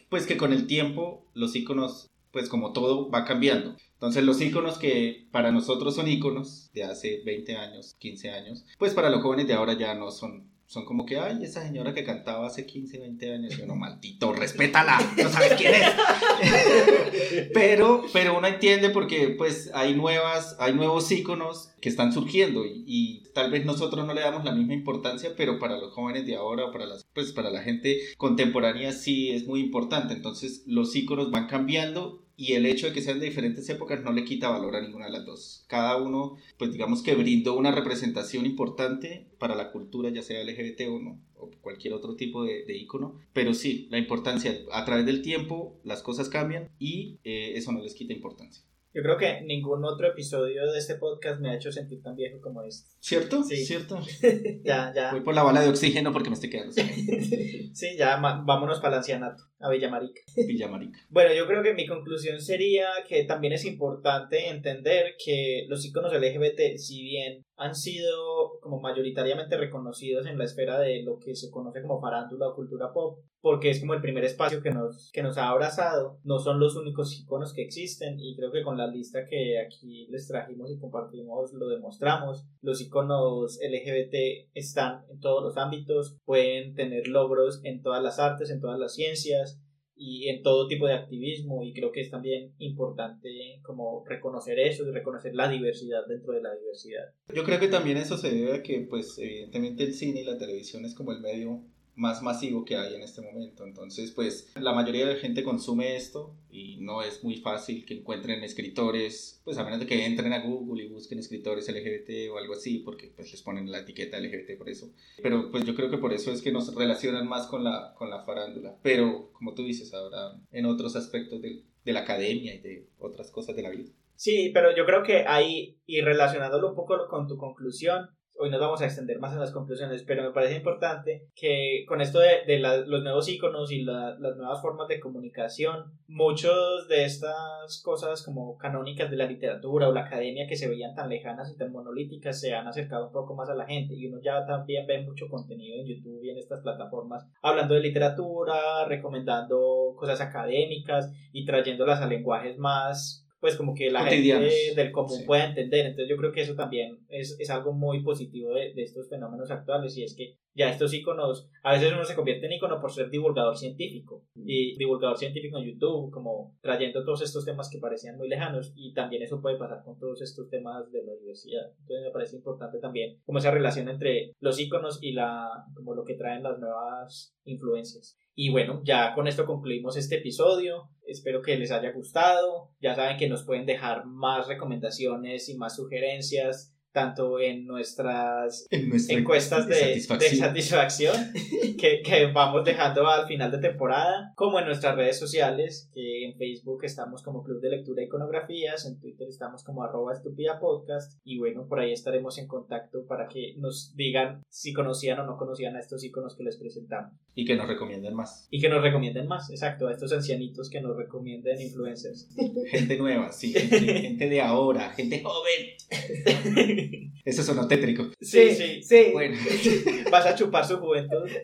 pues que con el tiempo los iconos, pues como todo, va cambiando. Entonces los iconos que para nosotros son iconos de hace 20 años, 15 años, pues para los jóvenes de ahora ya no son son como que, ay, esa señora que cantaba hace 15, 20 años, yo no, maldito, respétala, no sabes quién es. pero, pero uno entiende porque pues hay nuevas, hay nuevos íconos que están surgiendo y, y, tal vez nosotros no le damos la misma importancia, pero para los jóvenes de ahora, para las, pues para la gente contemporánea sí es muy importante. Entonces los íconos van cambiando y el hecho de que sean de diferentes épocas no le quita valor a ninguna de las dos. Cada uno, pues digamos que brindó una representación importante para la cultura, ya sea LGBT o no, o cualquier otro tipo de, de pero sí, la importancia, a través del tiempo las cosas cambian y eh, eso no les quita importancia. Yo creo que ningún otro episodio de este podcast me ha hecho sentir tan viejo como este. ¿Cierto? Sí. ¿Cierto? ya, ya. Voy por la bala de oxígeno porque me estoy quedando Sí, ya vámonos para el ancianato, a Villamarica. Villamarica. Bueno, yo creo que mi conclusión sería que también es importante entender que los iconos LGBT, si bien han sido como mayoritariamente reconocidos en la esfera de lo que se conoce como farándula o cultura pop, porque es como el primer espacio que nos, que nos ha abrazado, no son los únicos iconos que existen y creo que con la lista que aquí les trajimos y compartimos lo demostramos, los iconos LGBT están en todos los ámbitos, pueden tener logros en todas las artes, en todas las ciencias, y en todo tipo de activismo y creo que es también importante como reconocer eso y reconocer la diversidad dentro de la diversidad. Yo creo que también eso se debe a que pues evidentemente el cine y la televisión es como el medio más masivo que hay en este momento. Entonces, pues la mayoría de la gente consume esto y no es muy fácil que encuentren escritores, pues a menos de que entren a Google y busquen escritores LGBT o algo así, porque pues les ponen la etiqueta LGBT por eso. Pero pues yo creo que por eso es que nos relacionan más con la, con la farándula. Pero como tú dices, ahora en otros aspectos de, de la academia y de otras cosas de la vida. Sí, pero yo creo que ahí, y relacionándolo un poco con tu conclusión, hoy nos vamos a extender más en las conclusiones, pero me parece importante que con esto de, los nuevos iconos y la, las nuevas formas de comunicación, muchos de estas cosas como canónicas de la literatura o la academia que se veían tan lejanas y tan monolíticas se han acercado un poco más a la gente y uno ya también ve mucho contenido en YouTube y en estas plataformas hablando de literatura, recomendando cosas académicas y trayéndolas a lenguajes más pues como que la gente del común pueda entender. Entonces yo creo que eso también es, es algo muy positivo de, de, estos fenómenos actuales y es que ya estos iconos, a veces uno se convierte en icono por ser divulgador científico y divulgador científico en YouTube, como trayendo todos estos temas que parecían muy lejanos y también eso puede pasar con todos estos temas de la universidad. Entonces me parece importante también como esa relación entre los iconos y la, como lo que traen las nuevas influencias. Y bueno, ya con esto concluimos este episodio. Espero que les haya gustado. Ya saben que nos pueden dejar más recomendaciones y más sugerencias tanto en nuestras encuestas de, satisfacción, que, que, vamos dejando al final de temporada, como en nuestras redes sociales, que en Facebook estamos como Club de Lectura e Iconografías, en Twitter estamos como arroba estúpida podcast, y bueno, por ahí estaremos en contacto para que nos digan si conocían o no conocían a estos iconos que les presentamos. Y que nos recomienden más. Y que nos recomienden más, exacto, a estos ancianitos que nos recomienden influencers. Gente nueva, sí, gente, gente de ahora, gente joven. Eso sonó tétrico. Sí, sí, sí. Bueno. Vas a chupar su juventud.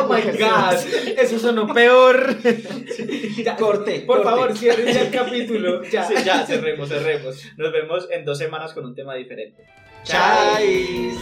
Oh my god. Eso sonó peor. Ya, corte. Por corte. favor, cierren ya el capítulo. Ya. Sí, ya, cerremos, cerremos. Nos vemos en dos semanas con un tema diferente. Chais.